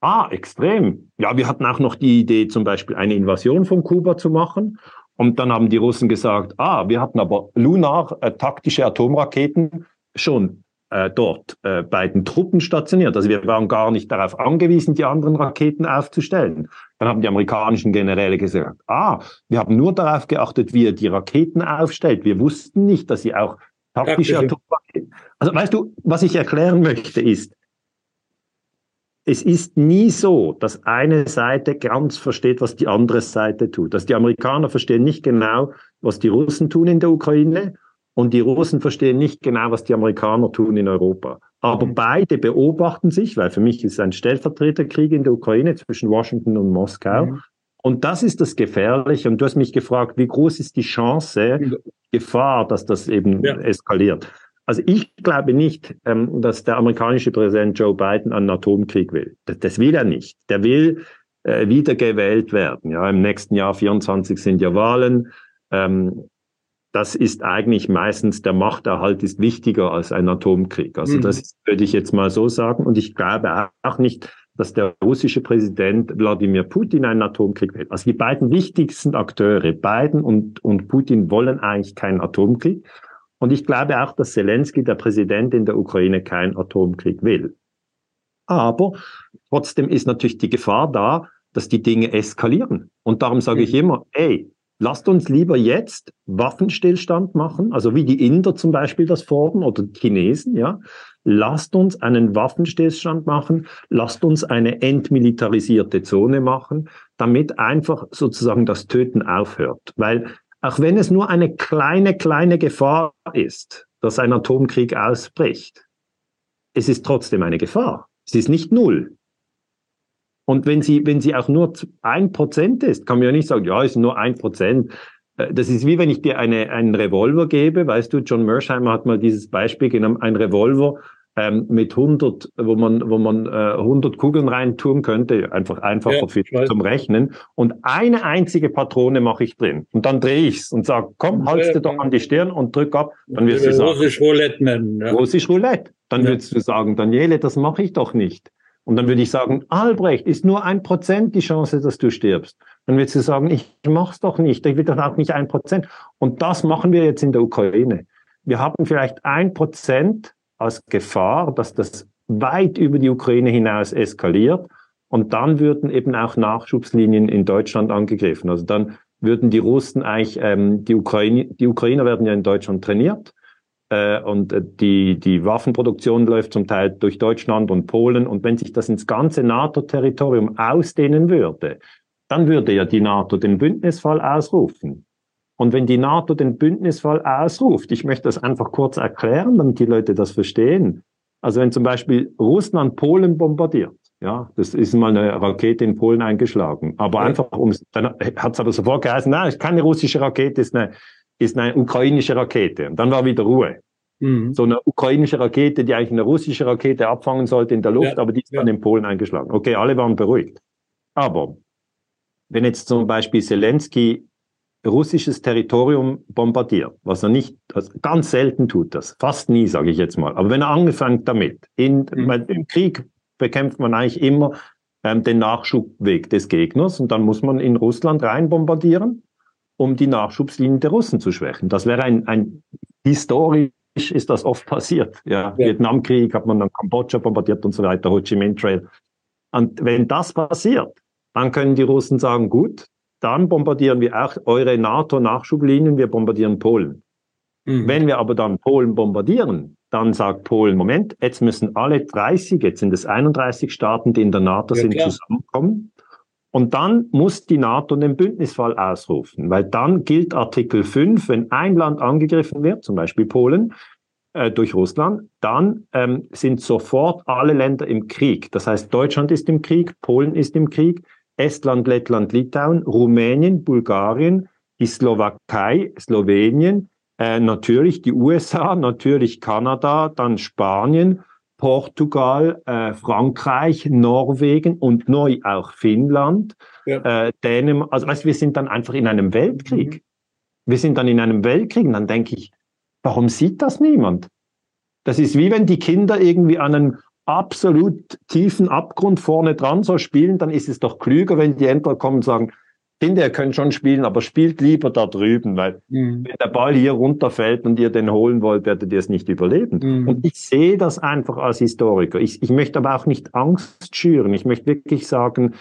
ah, extrem. Ja, wir hatten auch noch die Idee, zum Beispiel eine Invasion von Kuba zu machen. Und dann haben die Russen gesagt, ah, wir hatten aber lunar äh, taktische Atomraketen schon äh, dort äh, bei den Truppen stationiert. Also wir waren gar nicht darauf angewiesen, die anderen Raketen aufzustellen. Dann haben die amerikanischen Generäle gesagt, ah, wir haben nur darauf geachtet, wie ihr die Raketen aufstellt. Wir wussten nicht, dass sie auch taktische Atomraketen. Also weißt du, was ich erklären möchte ist, es ist nie so, dass eine Seite ganz versteht, was die andere Seite tut. Dass die Amerikaner verstehen nicht genau, was die Russen tun in der Ukraine und die Russen verstehen nicht genau, was die Amerikaner tun in Europa. Aber mhm. beide beobachten sich, weil für mich ist es ein Stellvertreterkrieg in der Ukraine zwischen Washington und Moskau. Mhm. Und das ist das Gefährliche. Und du hast mich gefragt, wie groß ist die Chance, Gefahr, dass das eben ja. eskaliert? Also ich glaube nicht, ähm, dass der amerikanische Präsident Joe Biden einen Atomkrieg will. Das, das will er nicht. Der will äh, wiedergewählt werden. Ja, im nächsten Jahr 24 sind ja Wahlen. Ähm, das ist eigentlich meistens der Machterhalt ist wichtiger als ein Atomkrieg. Also mhm. das würde ich jetzt mal so sagen. Und ich glaube auch nicht, dass der russische Präsident Wladimir Putin einen Atomkrieg will. Also die beiden wichtigsten Akteure, Biden und, und Putin, wollen eigentlich keinen Atomkrieg. Und ich glaube auch, dass Zelensky, der Präsident in der Ukraine, keinen Atomkrieg will. Aber trotzdem ist natürlich die Gefahr da, dass die Dinge eskalieren. Und darum sage ich mhm. immer, ey, lasst uns lieber jetzt Waffenstillstand machen, also wie die Inder zum Beispiel das fordern oder die Chinesen, ja. Lasst uns einen Waffenstillstand machen, lasst uns eine entmilitarisierte Zone machen, damit einfach sozusagen das Töten aufhört. Weil auch wenn es nur eine kleine, kleine Gefahr ist, dass ein Atomkrieg ausbricht, es ist trotzdem eine Gefahr. Es ist nicht null. Und wenn sie, wenn sie auch nur ein Prozent ist, kann man ja nicht sagen, ja, es ist nur ein Prozent. Äh, das ist wie wenn ich dir eine, einen Revolver gebe, weißt du, John Mersheimer hat mal dieses Beispiel genommen, ein Revolver ähm, mit 100, wo man, wo man äh, 100 Kugeln reintun könnte, einfach einfacher ja, für, zum Rechnen. Und eine einzige Patrone mache ich drin. Und dann drehe ich's und sage, komm, halt's dir doch an die Stirn und drück ab. Dann wirst du sagen, Russisch Roulette nennen. Ja. Russisch Roulette. Dann ja. würdest du sagen, Daniele, das mache ich doch nicht. Und dann würde ich sagen, Albrecht, ist nur ein Prozent die Chance, dass du stirbst. Dann würdest du sagen, ich mach's doch nicht, ich will doch auch nicht ein Prozent. Und das machen wir jetzt in der Ukraine. Wir haben vielleicht ein Prozent als Gefahr, dass das weit über die Ukraine hinaus eskaliert. Und dann würden eben auch Nachschubslinien in Deutschland angegriffen. Also dann würden die Russen eigentlich, ähm, die, Ukraine, die Ukrainer werden ja in Deutschland trainiert und äh, die, die Waffenproduktion läuft zum Teil durch Deutschland und Polen. Und wenn sich das ins ganze NATO-Territorium ausdehnen würde, dann würde ja die NATO den Bündnisfall ausrufen. Und wenn die NATO den Bündnisfall ausruft, ich möchte das einfach kurz erklären, damit die Leute das verstehen. Also wenn zum Beispiel Russland Polen bombardiert, ja, das ist mal eine Rakete in Polen eingeschlagen, aber einfach um, dann hat es aber sofort geheißen, nein, ist keine russische Rakete, ist eine ist eine ukrainische Rakete. Und dann war wieder Ruhe. Mhm. So eine ukrainische Rakete, die eigentlich eine russische Rakete abfangen sollte in der Luft, ja, aber die ist ja. dann in Polen eingeschlagen. Okay, alle waren beruhigt. Aber wenn jetzt zum Beispiel Zelensky russisches Territorium bombardiert, was er nicht, also ganz selten tut das, fast nie, sage ich jetzt mal. Aber wenn er angefangen damit, in, mhm. im Krieg bekämpft man eigentlich immer ähm, den Nachschubweg des Gegners und dann muss man in Russland rein bombardieren um die Nachschubslinien der Russen zu schwächen. Das wäre ein, ein historisch ist das oft passiert. Ja, ja. Vietnamkrieg hat man dann Kambodscha bombardiert und so weiter, Ho Chi Minh Trail. Und wenn das passiert, dann können die Russen sagen, gut, dann bombardieren wir auch eure NATO-Nachschublinien, wir bombardieren Polen. Mhm. Wenn wir aber dann Polen bombardieren, dann sagt Polen, Moment, jetzt müssen alle 30, jetzt sind es 31 Staaten, die in der NATO ja, sind, klar. zusammenkommen. Und dann muss die NATO den Bündnisfall ausrufen, weil dann gilt Artikel 5, wenn ein Land angegriffen wird, zum Beispiel Polen, äh, durch Russland, dann ähm, sind sofort alle Länder im Krieg. Das heißt, Deutschland ist im Krieg, Polen ist im Krieg, Estland, Lettland, Litauen, Rumänien, Bulgarien, die Slowakei, Slowenien, äh, natürlich die USA, natürlich Kanada, dann Spanien Portugal, äh, Frankreich, Norwegen und neu auch Finnland, ja. äh, Dänemark. Also weißt, wir sind dann einfach in einem Weltkrieg. Mhm. Wir sind dann in einem Weltkrieg und dann denke ich, warum sieht das niemand? Das ist wie wenn die Kinder irgendwie an einem absolut tiefen Abgrund vorne dran so spielen, dann ist es doch klüger, wenn die Ämter kommen und sagen, Kinder, ihr könnt schon spielen, aber spielt lieber da drüben, weil mhm. wenn der Ball hier runterfällt und ihr den holen wollt, werdet ihr es nicht überleben. Mhm. Und ich sehe das einfach als Historiker. Ich, ich möchte aber auch nicht Angst schüren. Ich möchte wirklich sagen,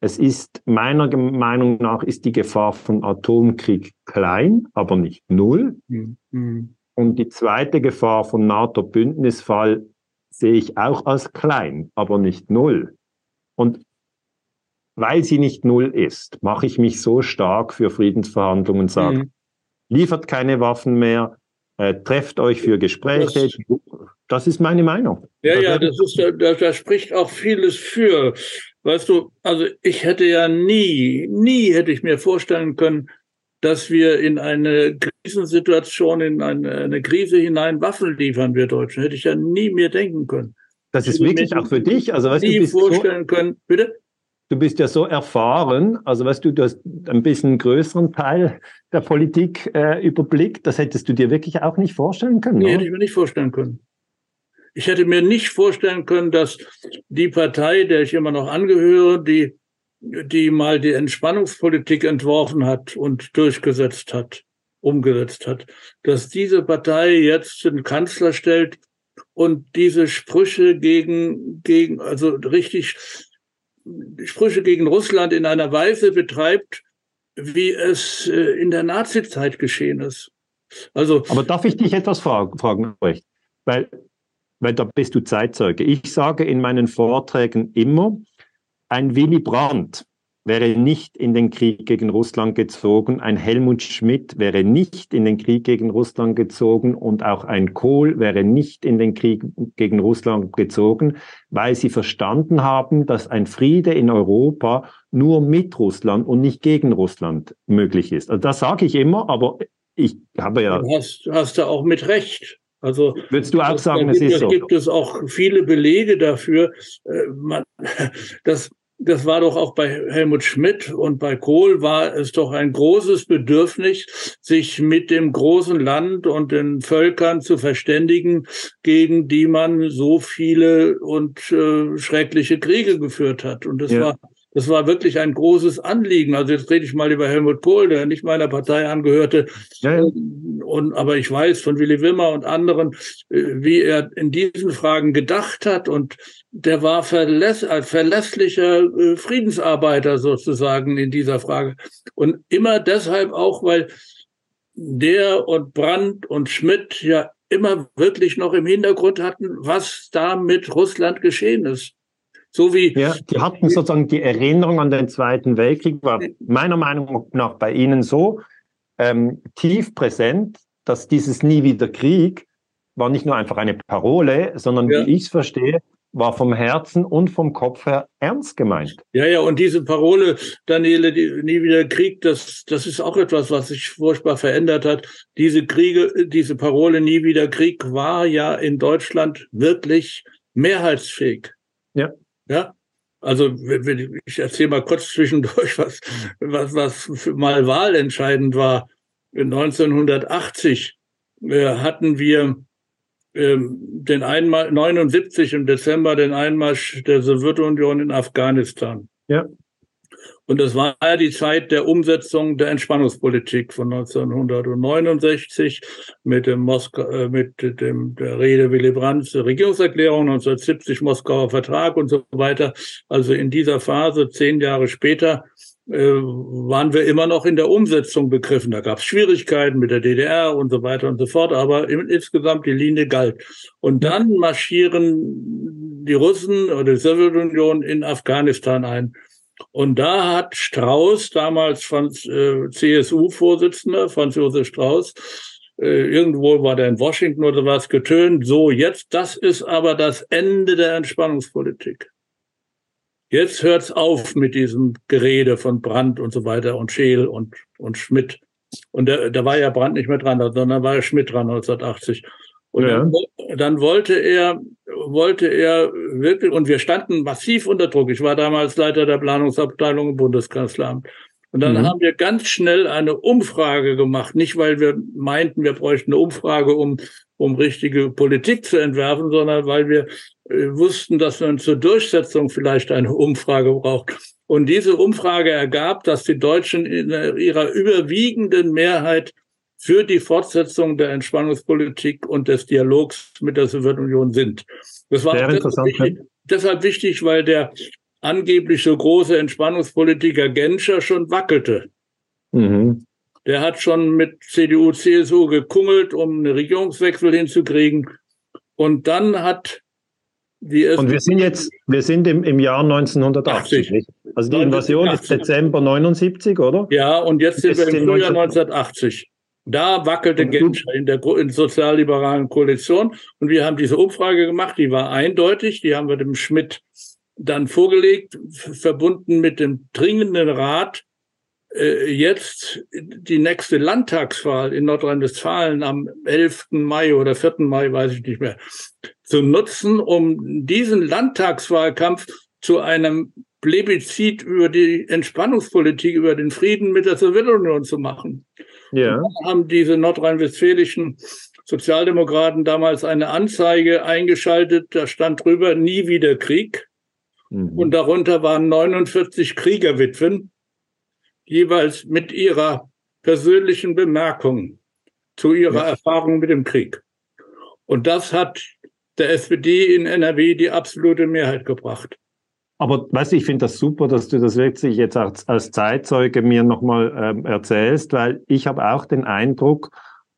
es ist meiner Meinung nach ist die Gefahr von Atomkrieg klein, aber nicht null. Mhm. Und die zweite Gefahr von NATO-Bündnisfall sehe ich auch als klein, aber nicht null. Und weil sie nicht null ist, mache ich mich so stark für Friedensverhandlungen und sage, mhm. liefert keine Waffen mehr, äh, trefft euch für Gespräche. Das, das ist meine Meinung. Ja, ja, das ist, da, da spricht auch vieles für. Weißt du, also ich hätte ja nie, nie hätte ich mir vorstellen können, dass wir in eine Krisensituation, in eine, eine Krise hinein Waffen liefern, wir Deutschen. Hätte ich ja nie mehr denken können. Das ist wirklich auch für dich. Also, weißt nie du, bist vorstellen so, können. Bitte? Du bist ja so erfahren, also weißt du, du hast ein bisschen größeren Teil der Politik äh, überblickt, das hättest du dir wirklich auch nicht vorstellen können. Nee, hätte ich mir nicht vorstellen können. Ich hätte mir nicht vorstellen können, dass die Partei, der ich immer noch angehöre, die, die mal die Entspannungspolitik entworfen hat und durchgesetzt hat, umgesetzt hat, dass diese Partei jetzt den Kanzler stellt und diese Sprüche gegen, gegen, also richtig Sprüche gegen Russland in einer Weise betreibt, wie es äh, in der Nazizeit geschehen ist. Also, Aber darf ich dich etwas fragen, fragen Weil weil da bist du Zeitzeuge. Ich sage in meinen Vorträgen immer, ein Willy Brandt wäre nicht in den Krieg gegen Russland gezogen, ein Helmut Schmidt wäre nicht in den Krieg gegen Russland gezogen und auch ein Kohl wäre nicht in den Krieg gegen Russland gezogen, weil sie verstanden haben, dass ein Friede in Europa nur mit Russland und nicht gegen Russland möglich ist. Also das sage ich immer, aber ich habe ja. Du hast, hast du auch mit Recht. Also würdest du auch sagen, es ist so? gibt es auch viele Belege dafür. Äh, man, das, das war doch auch bei Helmut Schmidt und bei Kohl war es doch ein großes Bedürfnis, sich mit dem großen Land und den Völkern zu verständigen, gegen die man so viele und äh, schreckliche Kriege geführt hat. Und das ja. war das war wirklich ein großes Anliegen. Also jetzt rede ich mal über Helmut Kohl, der nicht meiner Partei angehörte. Ja, ja. Und, aber ich weiß von Willy Wimmer und anderen, äh, wie er in diesen Fragen gedacht hat. Und der war verläss ein verlässlicher äh, Friedensarbeiter sozusagen in dieser Frage. Und immer deshalb auch, weil der und Brandt und Schmidt ja immer wirklich noch im Hintergrund hatten, was da mit Russland geschehen ist. So wie. Ja, die hatten sozusagen die Erinnerung an den Zweiten Weltkrieg, war meiner Meinung nach bei Ihnen so ähm, tief präsent, dass dieses Nie wieder Krieg war nicht nur einfach eine Parole, sondern ja. wie ich es verstehe, war vom Herzen und vom Kopf her ernst gemeint. Ja, ja, und diese Parole, Daniele, die, nie wieder Krieg, das, das ist auch etwas, was sich furchtbar verändert hat. Diese Kriege, diese Parole nie wieder Krieg war ja in Deutschland wirklich mehrheitsfähig. Ja. Ja, also ich erzähle mal kurz zwischendurch, was, was, was mal wahlentscheidend war. 1980 äh, hatten wir den Einmal 79 im Dezember den Einmarsch der Sowjetunion in Afghanistan. Ja. Und das war ja die Zeit der Umsetzung der Entspannungspolitik von 1969 mit dem Moskau, äh, mit dem der Rede Willy Brandts Regierungserklärung 1970 Moskauer Vertrag und so weiter. Also in dieser Phase zehn Jahre später waren wir immer noch in der Umsetzung begriffen. Da gab es Schwierigkeiten mit der DDR und so weiter und so fort, aber insgesamt die Linie galt. Und dann marschieren die Russen oder die Sowjetunion in Afghanistan ein. Und da hat Strauß, damals Franz, äh, CSU-Vorsitzender, Franz Josef Strauß, äh, irgendwo war der in Washington oder was getönt, so jetzt, das ist aber das Ende der Entspannungspolitik. Jetzt hört's auf mit diesem Gerede von Brandt und so weiter und Scheel und, und Schmidt. Und da, da war ja Brandt nicht mehr dran, sondern war ja Schmidt dran 1980. Und ja. dann, dann, wollte er, wollte er wirklich, und wir standen massiv unter Druck. Ich war damals Leiter der Planungsabteilung im Bundeskanzleramt. Und dann mhm. haben wir ganz schnell eine Umfrage gemacht, nicht weil wir meinten, wir bräuchten eine Umfrage, um, um richtige Politik zu entwerfen, sondern weil wir wussten, dass man zur Durchsetzung vielleicht eine Umfrage braucht. Und diese Umfrage ergab, dass die Deutschen in ihrer überwiegenden Mehrheit für die Fortsetzung der Entspannungspolitik und des Dialogs mit der Sowjetunion sind. Das war deshalb wichtig, deshalb wichtig, weil der angeblich so große Entspannungspolitiker Genscher schon wackelte. Mhm. Der hat schon mit CDU, CSU gekungelt, um einen Regierungswechsel hinzukriegen. Und dann hat Und wir sind jetzt, wir sind im, im Jahr 1980. 80. Also die Invasion 1980. ist Dezember 79, oder? Ja, und jetzt sind wir im Frühjahr 1980. Da wackelte Genscher in der in sozialliberalen Koalition. Und wir haben diese Umfrage gemacht, die war eindeutig, die haben wir dem Schmidt dann vorgelegt, verbunden mit dem dringenden Rat, äh, jetzt die nächste Landtagswahl in Nordrhein-Westfalen am 11. Mai oder 4. Mai, weiß ich nicht mehr, zu nutzen, um diesen Landtagswahlkampf zu einem Plebiscit über die Entspannungspolitik, über den Frieden mit der Sowjetunion zu machen. Ja. haben diese nordrhein-westfälischen Sozialdemokraten damals eine Anzeige eingeschaltet, da stand drüber nie wieder Krieg. Mhm. Und darunter waren 49 Kriegerwitwen, jeweils mit ihrer persönlichen Bemerkung zu ihrer ja. Erfahrung mit dem Krieg. Und das hat der SPD in NRW die absolute Mehrheit gebracht. Aber weißt du, ich finde das super, dass du das wirklich jetzt als, als Zeitzeuge mir nochmal ähm, erzählst, weil ich habe auch den Eindruck,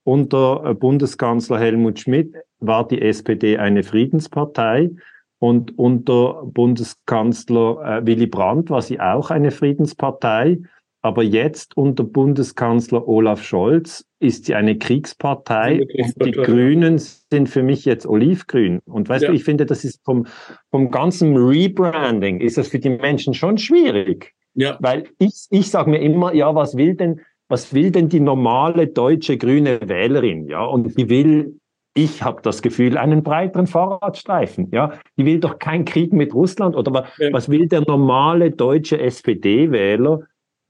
unter äh, Bundeskanzler Helmut Schmidt war die SPD eine Friedenspartei und unter Bundeskanzler äh, Willy Brandt war sie auch eine Friedenspartei. Aber jetzt unter Bundeskanzler Olaf Scholz ist sie eine Kriegspartei, und die Grünen sind für mich jetzt olivgrün. Und weißt ja. du, ich finde, das ist vom, vom ganzen Rebranding ist das für die Menschen schon schwierig. Ja. Weil ich, ich sage mir immer, ja, was will denn, was will denn die normale deutsche grüne Wählerin? Ja, und die will, ich habe das Gefühl, einen breiteren Fahrradstreifen. Ja, die will doch keinen Krieg mit Russland oder ja. was will der normale deutsche SPD-Wähler?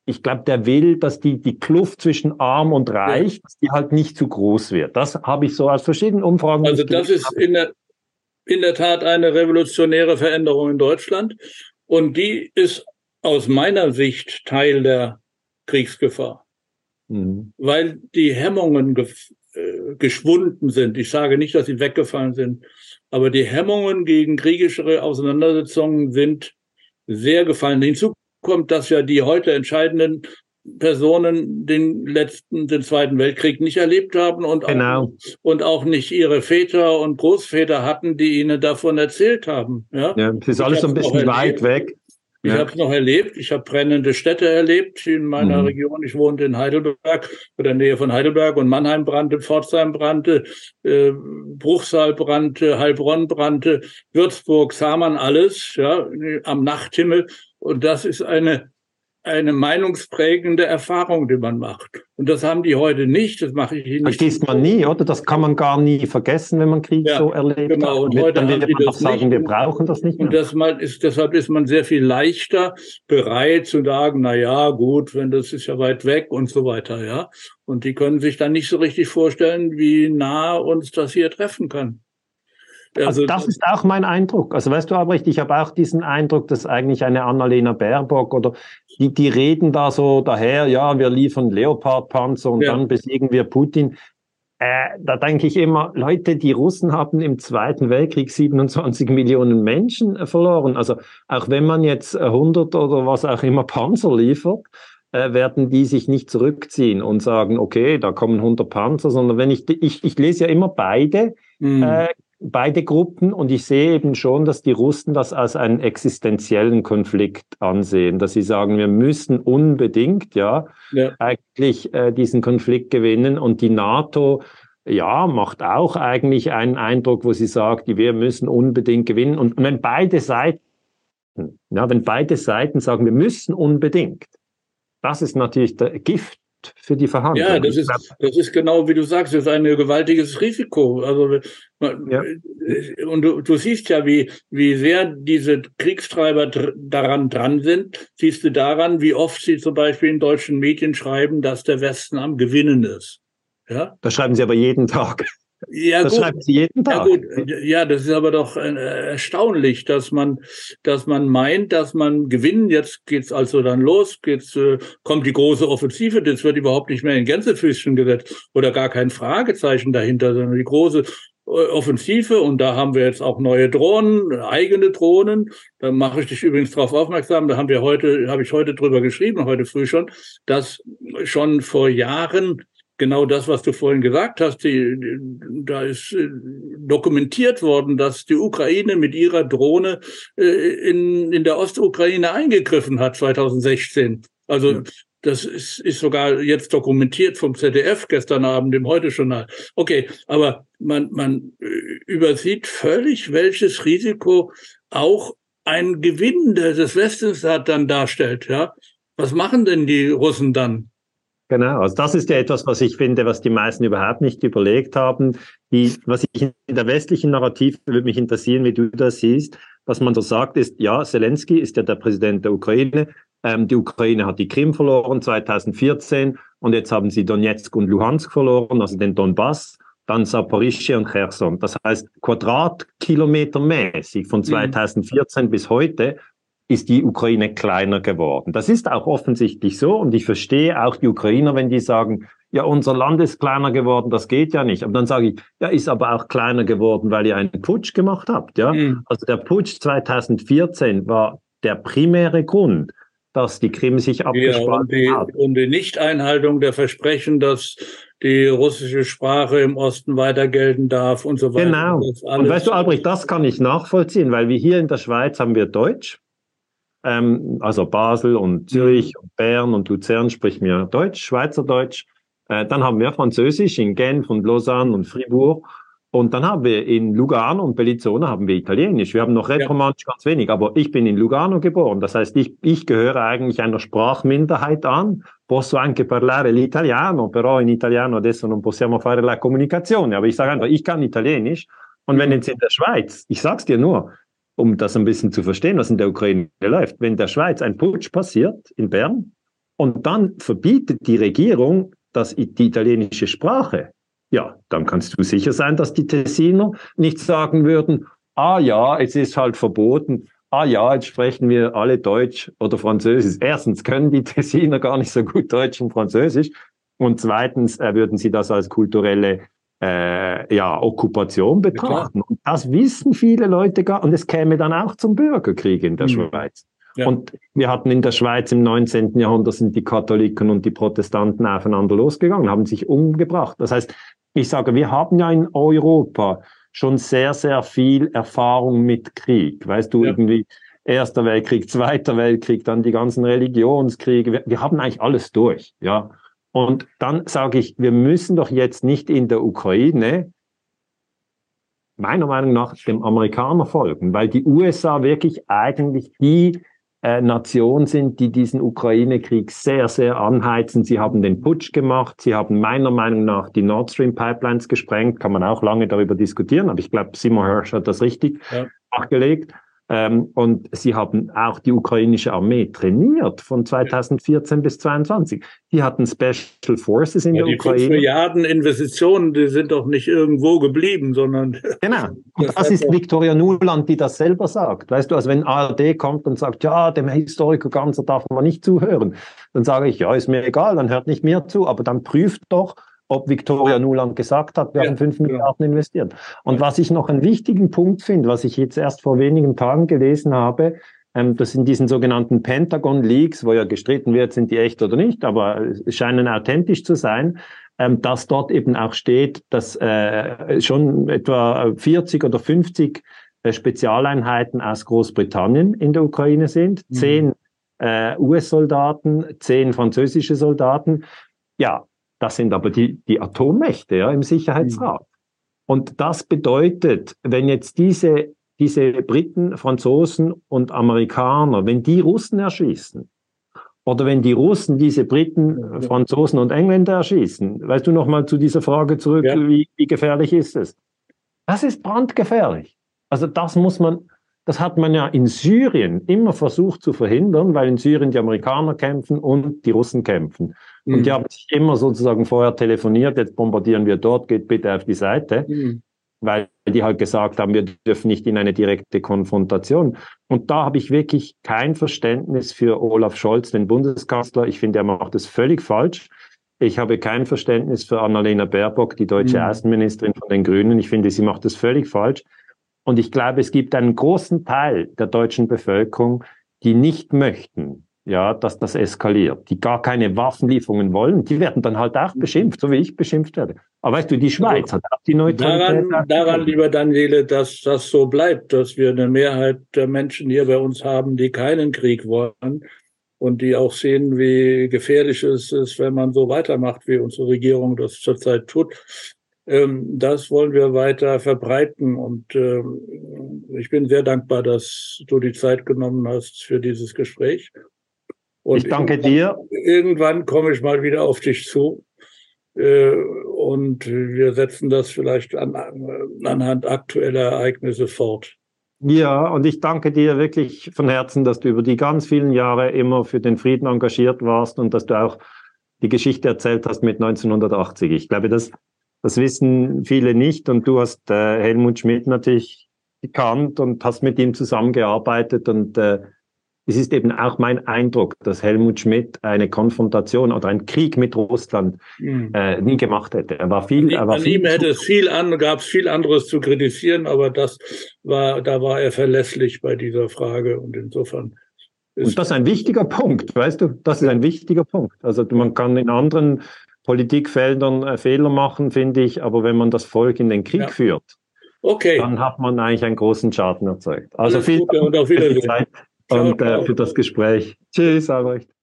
Ich glaube, der will, dass die, die Kluft zwischen arm und reich, dass die halt nicht zu groß wird. Das habe ich so aus verschiedenen Umfragen. Also das ist in der, in der Tat eine revolutionäre Veränderung in Deutschland. Und die ist aus meiner Sicht Teil der Kriegsgefahr. Mhm. Weil die Hemmungen ge äh, geschwunden sind. Ich sage nicht, dass sie weggefallen sind, aber die Hemmungen gegen kriegischere Auseinandersetzungen sind sehr gefallen. Hinzu kommt, dass ja die heute entscheidenden Personen den letzten, den Zweiten Weltkrieg nicht erlebt haben und, genau. auch, und auch nicht ihre Väter und Großväter hatten, die ihnen davon erzählt haben. Ja, ja das ist alles so ein bisschen weit weg. Ich ja. habe es noch erlebt. Ich habe brennende Städte erlebt in meiner mhm. Region. Ich wohnte in Heidelberg oder Nähe von Heidelberg und Mannheim brannte, Pforzheim brannte, äh, Bruchsal brannte, Heilbronn brannte, Würzburg, Samann, alles ja am Nachthimmel. Und das ist eine, eine meinungsprägende Erfahrung, die man macht. Und das haben die heute nicht. Das mache ich nicht. Vergisst man nie, oder? Das kann man gar nie vergessen, wenn man Krieg ja, so erlebt. Genau. Und heute dann wird man auch sagen, wir brauchen das nicht mehr. Und das mal ist, deshalb ist man sehr viel leichter bereit zu sagen, na ja, gut, wenn das ist ja weit weg und so weiter, ja. Und die können sich dann nicht so richtig vorstellen, wie nah uns das hier treffen kann. Also, das ist auch mein Eindruck. Also weißt du, Albrecht, ich habe auch diesen Eindruck, dass eigentlich eine Annalena Baerbock oder die, die reden da so daher, ja, wir liefern Leopardpanzer und ja. dann besiegen wir Putin. Äh, da denke ich immer, Leute, die Russen haben im Zweiten Weltkrieg 27 Millionen Menschen verloren. Also auch wenn man jetzt 100 oder was auch immer Panzer liefert, äh, werden die sich nicht zurückziehen und sagen, okay, da kommen 100 Panzer, sondern wenn ich, ich, ich lese ja immer beide mhm. äh, beide Gruppen und ich sehe eben schon, dass die Russen das als einen existenziellen Konflikt ansehen, dass sie sagen, wir müssen unbedingt ja, ja. eigentlich äh, diesen Konflikt gewinnen und die NATO ja, macht auch eigentlich einen Eindruck, wo sie sagt, wir müssen unbedingt gewinnen. Und wenn beide Seiten, ja, wenn beide Seiten sagen, wir müssen unbedingt, das ist natürlich der Gift für die Verhandlungen. Ja, das ist, das ist genau wie du sagst, das ist ein gewaltiges Risiko. Also, ja. und du, du siehst ja, wie, wie sehr diese Kriegstreiber dr daran dran sind. Siehst du daran, wie oft sie zum Beispiel in deutschen Medien schreiben, dass der Westen am Gewinnen ist. Ja? Das schreiben sie aber jeden Tag. Ja, das gut. schreiben Sie jeden Tag. Ja, gut. ja, das ist aber doch äh, erstaunlich, dass man, dass man meint, dass man gewinnen. Jetzt geht's also dann los, geht's, äh, kommt die große Offensive. Das wird überhaupt nicht mehr in Gänsefüßchen gesetzt oder gar kein Fragezeichen dahinter, sondern die große äh, Offensive und da haben wir jetzt auch neue Drohnen, eigene Drohnen. Da mache ich dich übrigens darauf aufmerksam. Da haben wir heute, habe ich heute drüber geschrieben, heute früh schon, dass schon vor Jahren genau das, was du vorhin gesagt hast. Die, die, da ist äh, dokumentiert worden, dass die Ukraine mit ihrer Drohne äh, in, in der Ostukraine eingegriffen hat 2016. Also ja. das ist, ist sogar jetzt dokumentiert vom ZDF gestern Abend im Heute-Journal. Okay, aber man, man äh, übersieht völlig, welches Risiko auch ein Gewinn des Westens dann darstellt. Ja, was machen denn die Russen dann? Genau, also das ist ja etwas, was ich finde, was die meisten überhaupt nicht überlegt haben. Die, was ich in der westlichen Narrativ würde mich interessieren, wie du das siehst. Was man so sagt, ist, ja, Zelensky ist ja der Präsident der Ukraine. Ähm, die Ukraine hat die Krim verloren 2014 und jetzt haben sie Donetsk und Luhansk verloren, also den Donbass, dann Saporischschja und Cherson. Das heißt, quadratkilometermäßig von 2014 mhm. bis heute ist die Ukraine kleiner geworden. Das ist auch offensichtlich so und ich verstehe auch die Ukrainer, wenn die sagen, ja, unser Land ist kleiner geworden, das geht ja nicht. Aber dann sage ich, ja, ist aber auch kleiner geworden, weil ihr einen Putsch gemacht habt, ja. Mhm. Also der Putsch 2014 war der primäre Grund, dass die Krim sich abgespalten ja, und die, hat. Und die Nichteinhaltung der Versprechen, dass die russische Sprache im Osten weiter gelten darf und so weiter. Genau. Und weißt du, Albrecht, das kann ich nachvollziehen, weil wir hier in der Schweiz haben wir Deutsch ähm, also Basel und Zürich mhm. und Bern und Luzern spricht mir Deutsch, Schweizerdeutsch. Äh, dann haben wir Französisch in Genf und Lausanne und Fribourg. Und dann haben wir in Lugano und Bellinzona haben wir Italienisch. Wir haben noch Rätoromanisch ja. ganz wenig, aber ich bin in Lugano geboren. Das heißt, ich, ich gehöre eigentlich einer Sprachminderheit an. Posso anche parlare l'italiano, però in italiano adesso non possiamo fare la comunicazione. Aber ich sage einfach, ich kann Italienisch. Und wenn mhm. jetzt in der Schweiz, ich sag's dir nur, um das ein bisschen zu verstehen, was in der Ukraine läuft. Wenn der Schweiz ein Putsch passiert in Bern und dann verbietet die Regierung dass die italienische Sprache, ja, dann kannst du sicher sein, dass die Tessiner nicht sagen würden, ah ja, es ist halt verboten, ah ja, jetzt sprechen wir alle Deutsch oder Französisch. Erstens können die Tessiner gar nicht so gut Deutsch und Französisch und zweitens äh, würden sie das als kulturelle äh, ja, Okkupation betrachten. Ja, und das wissen viele Leute gar. Und es käme dann auch zum Bürgerkrieg in der mhm. Schweiz. Ja. Und wir hatten in der Schweiz im 19. Jahrhundert sind die Katholiken und die Protestanten aufeinander losgegangen, haben sich umgebracht. Das heißt, ich sage, wir haben ja in Europa schon sehr, sehr viel Erfahrung mit Krieg. Weißt du, ja. irgendwie Erster Weltkrieg, Zweiter Weltkrieg, dann die ganzen Religionskriege. Wir, wir haben eigentlich alles durch, ja. Und dann sage ich, wir müssen doch jetzt nicht in der Ukraine meiner Meinung nach dem Amerikaner folgen, weil die USA wirklich eigentlich die äh, Nation sind, die diesen Ukraine-Krieg sehr, sehr anheizen. Sie haben den Putsch gemacht, sie haben meiner Meinung nach die Nord Stream Pipelines gesprengt, kann man auch lange darüber diskutieren, aber ich glaube, Simon Hirsch hat das richtig ja. nachgelegt. Ähm, und sie haben auch die ukrainische Armee trainiert von 2014 bis 2022. Die hatten Special Forces in ja, der die Ukraine. Die Milliarden Investitionen, die sind doch nicht irgendwo geblieben, sondern. Genau. Und das, das ist Victoria Nuland, die das selber sagt. Weißt du, also wenn ARD kommt und sagt, ja, dem Historiker Ganzer darf man nicht zuhören, dann sage ich, ja, ist mir egal, dann hört nicht mehr zu, aber dann prüft doch, ob Victoria Nuland gesagt hat, wir ja, haben fünf genau. Milliarden investiert. Und was ich noch einen wichtigen Punkt finde, was ich jetzt erst vor wenigen Tagen gelesen habe, ähm, das sind diesen sogenannten Pentagon Leaks, wo ja gestritten wird, sind die echt oder nicht, aber scheinen authentisch zu sein, ähm, dass dort eben auch steht, dass äh, schon etwa 40 oder 50 äh, Spezialeinheiten aus Großbritannien in der Ukraine sind, mhm. zehn äh, US-Soldaten, zehn französische Soldaten. Ja, das sind aber die, die Atommächte ja, im Sicherheitsrat. Mhm. Und das bedeutet, wenn jetzt diese, diese Briten, Franzosen und Amerikaner, wenn die Russen erschießen, oder wenn die Russen diese Briten, Franzosen und Engländer erschießen, weißt du noch mal zu dieser Frage zurück, ja. wie, wie gefährlich ist es? Das ist brandgefährlich. Also das muss man, das hat man ja in Syrien immer versucht zu verhindern, weil in Syrien die Amerikaner kämpfen und die Russen kämpfen. Und die mhm. haben sich immer sozusagen vorher telefoniert, jetzt bombardieren wir dort, geht bitte auf die Seite, mhm. weil die halt gesagt haben, wir dürfen nicht in eine direkte Konfrontation. Und da habe ich wirklich kein Verständnis für Olaf Scholz, den Bundeskanzler. Ich finde, er macht es völlig falsch. Ich habe kein Verständnis für Annalena Baerbock, die deutsche mhm. Außenministerin von den Grünen. Ich finde, sie macht es völlig falsch. Und ich glaube, es gibt einen großen Teil der deutschen Bevölkerung, die nicht möchten, ja, dass das eskaliert, die gar keine Waffenlieferungen wollen, die werden dann halt auch beschimpft, so wie ich beschimpft werde. Aber weißt du, die Schweiz hat auch die Neutralität. Daran, daran lieber Daniele, dass das so bleibt, dass wir eine Mehrheit der Menschen hier bei uns haben, die keinen Krieg wollen und die auch sehen, wie gefährlich es ist, wenn man so weitermacht, wie unsere Regierung das zurzeit tut. Ähm, das wollen wir weiter verbreiten und ähm, ich bin sehr dankbar, dass du die Zeit genommen hast für dieses Gespräch. Und ich danke dir. Irgendwann komme ich mal wieder auf dich zu. Äh, und wir setzen das vielleicht an, anhand aktueller Ereignisse fort. Ja, und ich danke dir wirklich von Herzen, dass du über die ganz vielen Jahre immer für den Frieden engagiert warst und dass du auch die Geschichte erzählt hast mit 1980. Ich glaube, das, das wissen viele nicht und du hast äh, Helmut Schmidt natürlich gekannt und hast mit ihm zusammengearbeitet und äh, es ist eben auch mein Eindruck, dass Helmut Schmidt eine Konfrontation oder einen Krieg mit Russland mhm. äh, nie gemacht hätte. Er war viel, er war an viel ihm hätte es viel an, gab es viel anderes zu kritisieren, aber das war, da war er verlässlich bei dieser Frage und insofern. und das ist ein wichtiger Punkt, weißt du? Das ist ein wichtiger Punkt. Also man kann in anderen Politikfeldern äh, Fehler machen, finde ich, aber wenn man das Volk in den Krieg ja. führt, okay. dann hat man eigentlich einen großen Schaden erzeugt. Also viel Dank und auf Wiedersehen und äh, für das Gespräch. Tschüss, Albrecht.